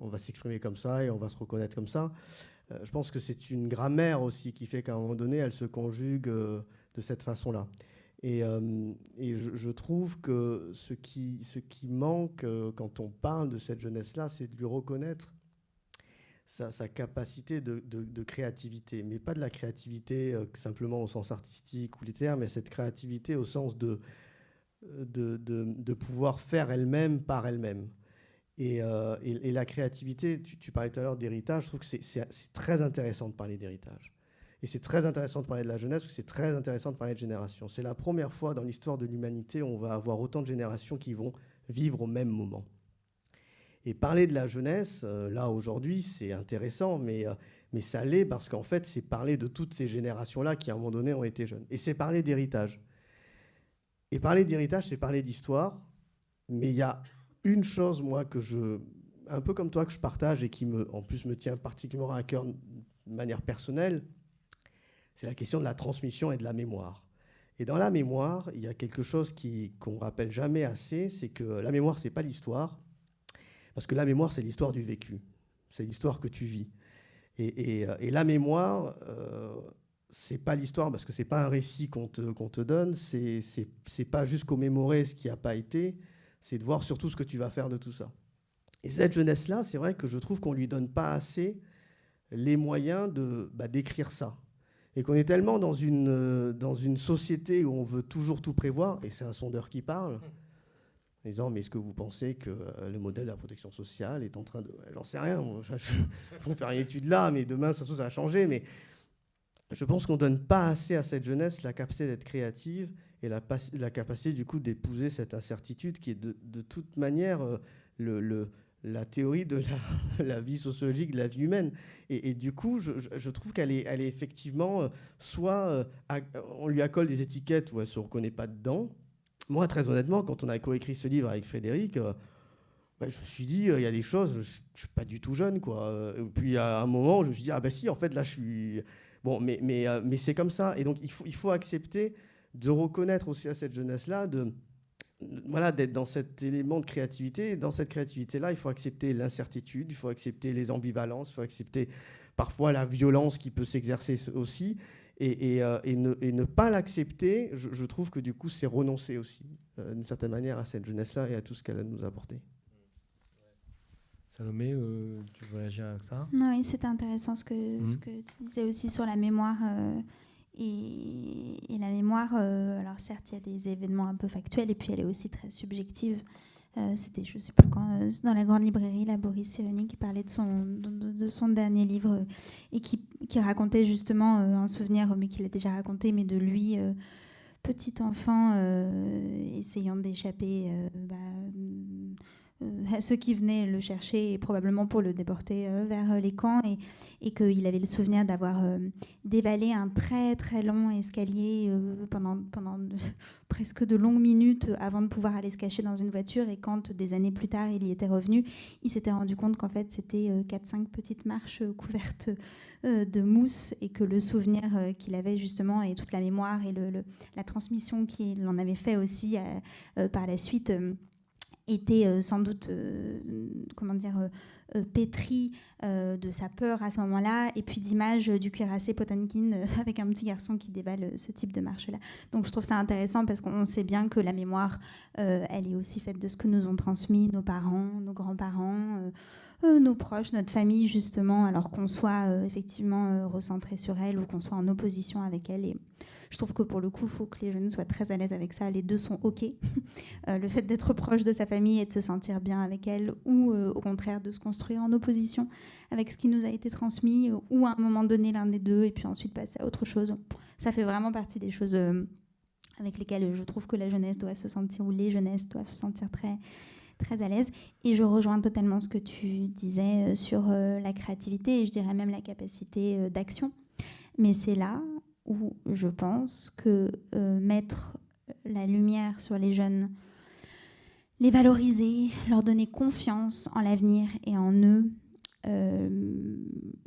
S2: on va s'exprimer comme ça et on va se reconnaître comme ça. Euh, je pense que c'est une grammaire aussi qui fait qu'à un moment donné, elle se conjugue euh, de cette façon-là. Et, euh, je, trouve que ce qui, ce qui manque quand on parle de cette jeunesse-là, c'est de lui reconnaître sa, capacité de, créativité. Mais pas de la créativité simplement au sens artistique ou littéraire, mais cette créativité au sens de, de, de pouvoir faire elle-même par elle-même. Euh, et, la créativité, tu, parlais tout à l'heure d'héritage, je trouve que c'est très intéressant de parler d'héritage. Et c'est très intéressant de parler de la jeunesse, parce que c'est très intéressant de parler de génération. C'est la première fois dans l'histoire de l'humanité où on va avoir autant de générations qui vont vivre au même moment. Et parler de la jeunesse, euh, là aujourd'hui, c'est intéressant, mais, euh, mais ça l'est parce qu'en fait, c'est parler de toutes ces générations-là qui à un moment donné ont été jeunes. Et c'est parler d'héritage. Et parler d'héritage, c'est parler d'histoire, mais il y a une chose, moi, que je, un peu comme toi, que je partage et qui, me, en plus, me tient particulièrement à cœur de manière personnelle, c'est la question de la transmission et de la mémoire. Et dans la mémoire, il y a quelque chose qu'on rappelle jamais assez, c'est que la mémoire, c'est pas l'histoire, parce que la mémoire, c'est l'histoire du vécu, c'est l'histoire que tu vis. Et, la mémoire, euh, c'est pas l'histoire, parce que c'est pas un récit qu'on te, qu'on te donne, c'est pas juste commémorer ce qui n'a pas été, c'est de voir surtout ce que tu vas faire de tout ça. Et cette jeunesse-là, c'est vrai que je trouve qu'on ne lui donne pas assez les moyens de bah, d'écrire ça. Et qu'on est tellement dans une, euh, dans une société où on veut toujours tout prévoir, et c'est un sondeur qui parle, en disant Mais est-ce que vous pensez que euh, le modèle de la protection sociale est en train de. J'en sais rien, je vais faire une étude là, mais demain, ça, ça va changer. Mais je pense qu'on ne donne pas assez à cette jeunesse la capacité d'être créative et la, capacité du coup d'épouser cette incertitude qui est de, toute manière euh, le, la théorie de la, vie sociologique de la vie humaine. Et, du coup, je, trouve qu'elle est, elle est effectivement euh, soit euh, on lui accole des étiquettes où elle se reconnaît pas dedans. Moi, très honnêtement, quand on a coécrit ce livre avec Frédéric, bah, je me suis dit, il y a des choses, je, ne suis pas du tout jeune, quoi. Et puis à un moment, je me suis dit, ah ben si, en fait, là, je suis bon, mais mais mais c'est comme ça. Et donc, il faut il faut accepter de reconnaître aussi à cette jeunesse-là, de voilà, d'être dans cet élément de créativité. dans cette créativité-là, il faut accepter l'incertitude, il faut accepter les ambivalences, il faut accepter parfois la violence qui peut s'exercer aussi. Et, euh, ne, pas l'accepter, je, trouve que du coup, c'est renoncer aussi, euh, d'une certaine manière, à cette jeunesse-là et à tout ce qu'elle a nous apporté.
S1: Salomé, euh, tu veux réagir à ça?
S3: Non, oui, c'était intéressant ce que, ce mmh. que tu disais aussi sur la mémoire. Et, la mémoire, euh, alors certes, il y a des événements un peu factuels, et puis elle est aussi très subjective. Euh, c'était, je ne sais plus quand, euh, dans la grande librairie, la Boris Cyrulnik qui parlait de son, de, son dernier livre et qui, qui racontait justement un souvenir, mais qu'il a déjà raconté, mais de lui, petit enfant, essayant d'échapper bah, ceux qui venaient le chercher probablement pour le déporter vers les camps et, et qu'il avait le souvenir d'avoir dévalé un très très long escalier pendant, pendant presque de longues minutes avant de pouvoir aller se cacher dans une voiture et quand des années plus tard il y était revenu, il s'était rendu compte qu'en fait c'était 4-5 petites marches couvertes de mousse et que le souvenir qu'il avait justement et toute la mémoire et le, la transmission qu'il en avait fait aussi par la suite était euh, sans doute, euh, comment dire, euh, pétri de sa peur à ce moment-là, et puis d'images du cuirassé Potankin avec un petit garçon qui dévale ce type de marche-là. Donc je trouve ça intéressant parce qu'on sait bien que la mémoire, elle est aussi faite de ce que nous ont transmis nos parents, nos grands-parents. nos proches, notre famille, justement, alors qu'on soit effectivement recentré sur elle ou qu'on soit en opposition avec elle. Je trouve que pour le coup, il faut que les jeunes soient très à l'aise avec ça. Les deux sont OK. Euh, le fait d'être proche de sa famille et de se sentir bien avec elle, ou euh, au contraire de se construire en opposition avec ce qui nous a été transmis, ou à un moment donné l'un des deux, et puis ensuite passer à autre chose. Ça fait vraiment partie des choses euh, avec lesquelles je trouve que la jeunesse doit se sentir, ou les jeunesses doivent se sentir très très à l'aise. Et je rejoins totalement ce que tu disais sur la créativité et je dirais même la capacité d'action. Mais c'est là où je pense que euh, mettre la lumière sur les jeunes, les valoriser, leur donner confiance en l'avenir et en eux, euh,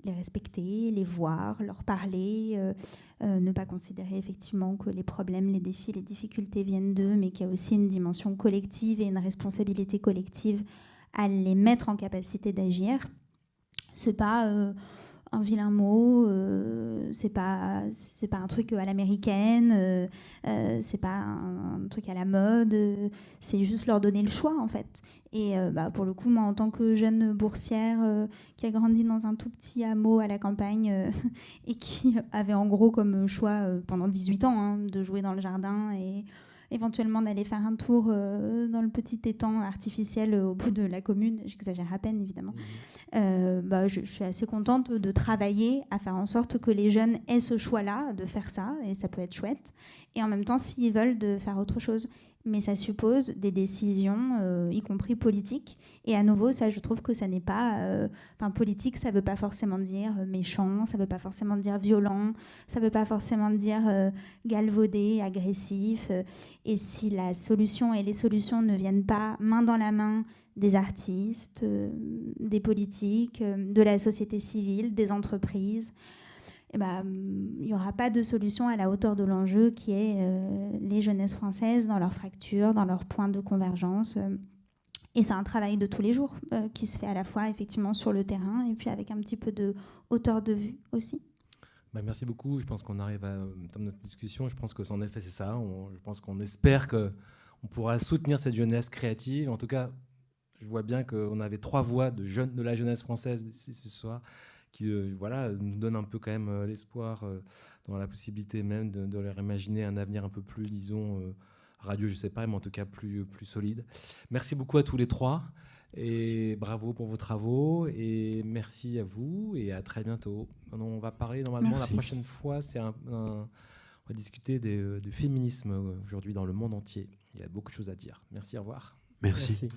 S3: les respecter, les voir, leur parler, euh, ne pas considérer effectivement que les problèmes, les défis, les difficultés viennent d'eux, mais qu'il y a aussi une dimension collective et une responsabilité collective à les mettre en capacité d'agir. C'est pas un vilain mot, euh, c'est pas c'est pas un truc à l'américaine, euh, euh, c'est pas un, truc à la mode, c'est juste leur donner le choix en fait. Et bah, pour le coup, moi en tant que jeune boursière qui a grandi dans un tout petit hameau à la campagne et qui avait en gros comme choix pendant 18 ans hein, de jouer dans le jardin et éventuellement d'aller faire un tour euh, dans le petit étang artificiel au bout de la commune, j'exagère à peine évidemment, mhm. euh, bah, je, suis assez contente de travailler à faire en sorte que les jeunes aient ce choix-là de faire ça, et ça peut être chouette, et en même temps s'ils veulent de faire autre chose mais ça suppose des décisions, euh, y compris politiques. Et à nouveau, ça, je trouve que ça n'est pas. Euh, enfin, politique, ça ne veut pas forcément dire euh, méchant, ça ne veut pas forcément dire violent, ça ne veut pas forcément dire galvaudé, agressif. et si la solution et les solutions ne viennent pas main dans la main des artistes, des politiques, de la société civile, des entreprises, eh ben, il n'y aura pas de solution à la hauteur de l'enjeu qui est euh, les jeunesses françaises dans leurs fractures, dans leurs points de convergence. Euh. et c'est un travail de tous les jours euh, qui se fait à la fois effectivement sur le terrain et puis avec un petit peu de hauteur de vue aussi.
S1: Bah, merci beaucoup. Je pense qu'on arrive à dans notre discussion. Je pense que en effet c'est ça. je pense qu'on espère que on pourra soutenir cette jeunesse créative. En tout cas, je vois bien qu'on avait trois voix de jeunes de la jeunesse française ici ce soir qui euh, voilà, nous donne un peu quand même euh, l'espoir euh, dans la possibilité même de, leur imaginer un avenir un peu plus, disons, radio, je sais pas, mais en tout cas plus, plus solide. Merci beaucoup à tous les trois et bravo pour vos travaux et merci à vous et à très bientôt. On va parler normalement la prochaine fois, c'est un, on va discuter du féminisme aujourd'hui dans le monde entier. Il y a beaucoup de choses à dire. Merci, au revoir.
S4: merci.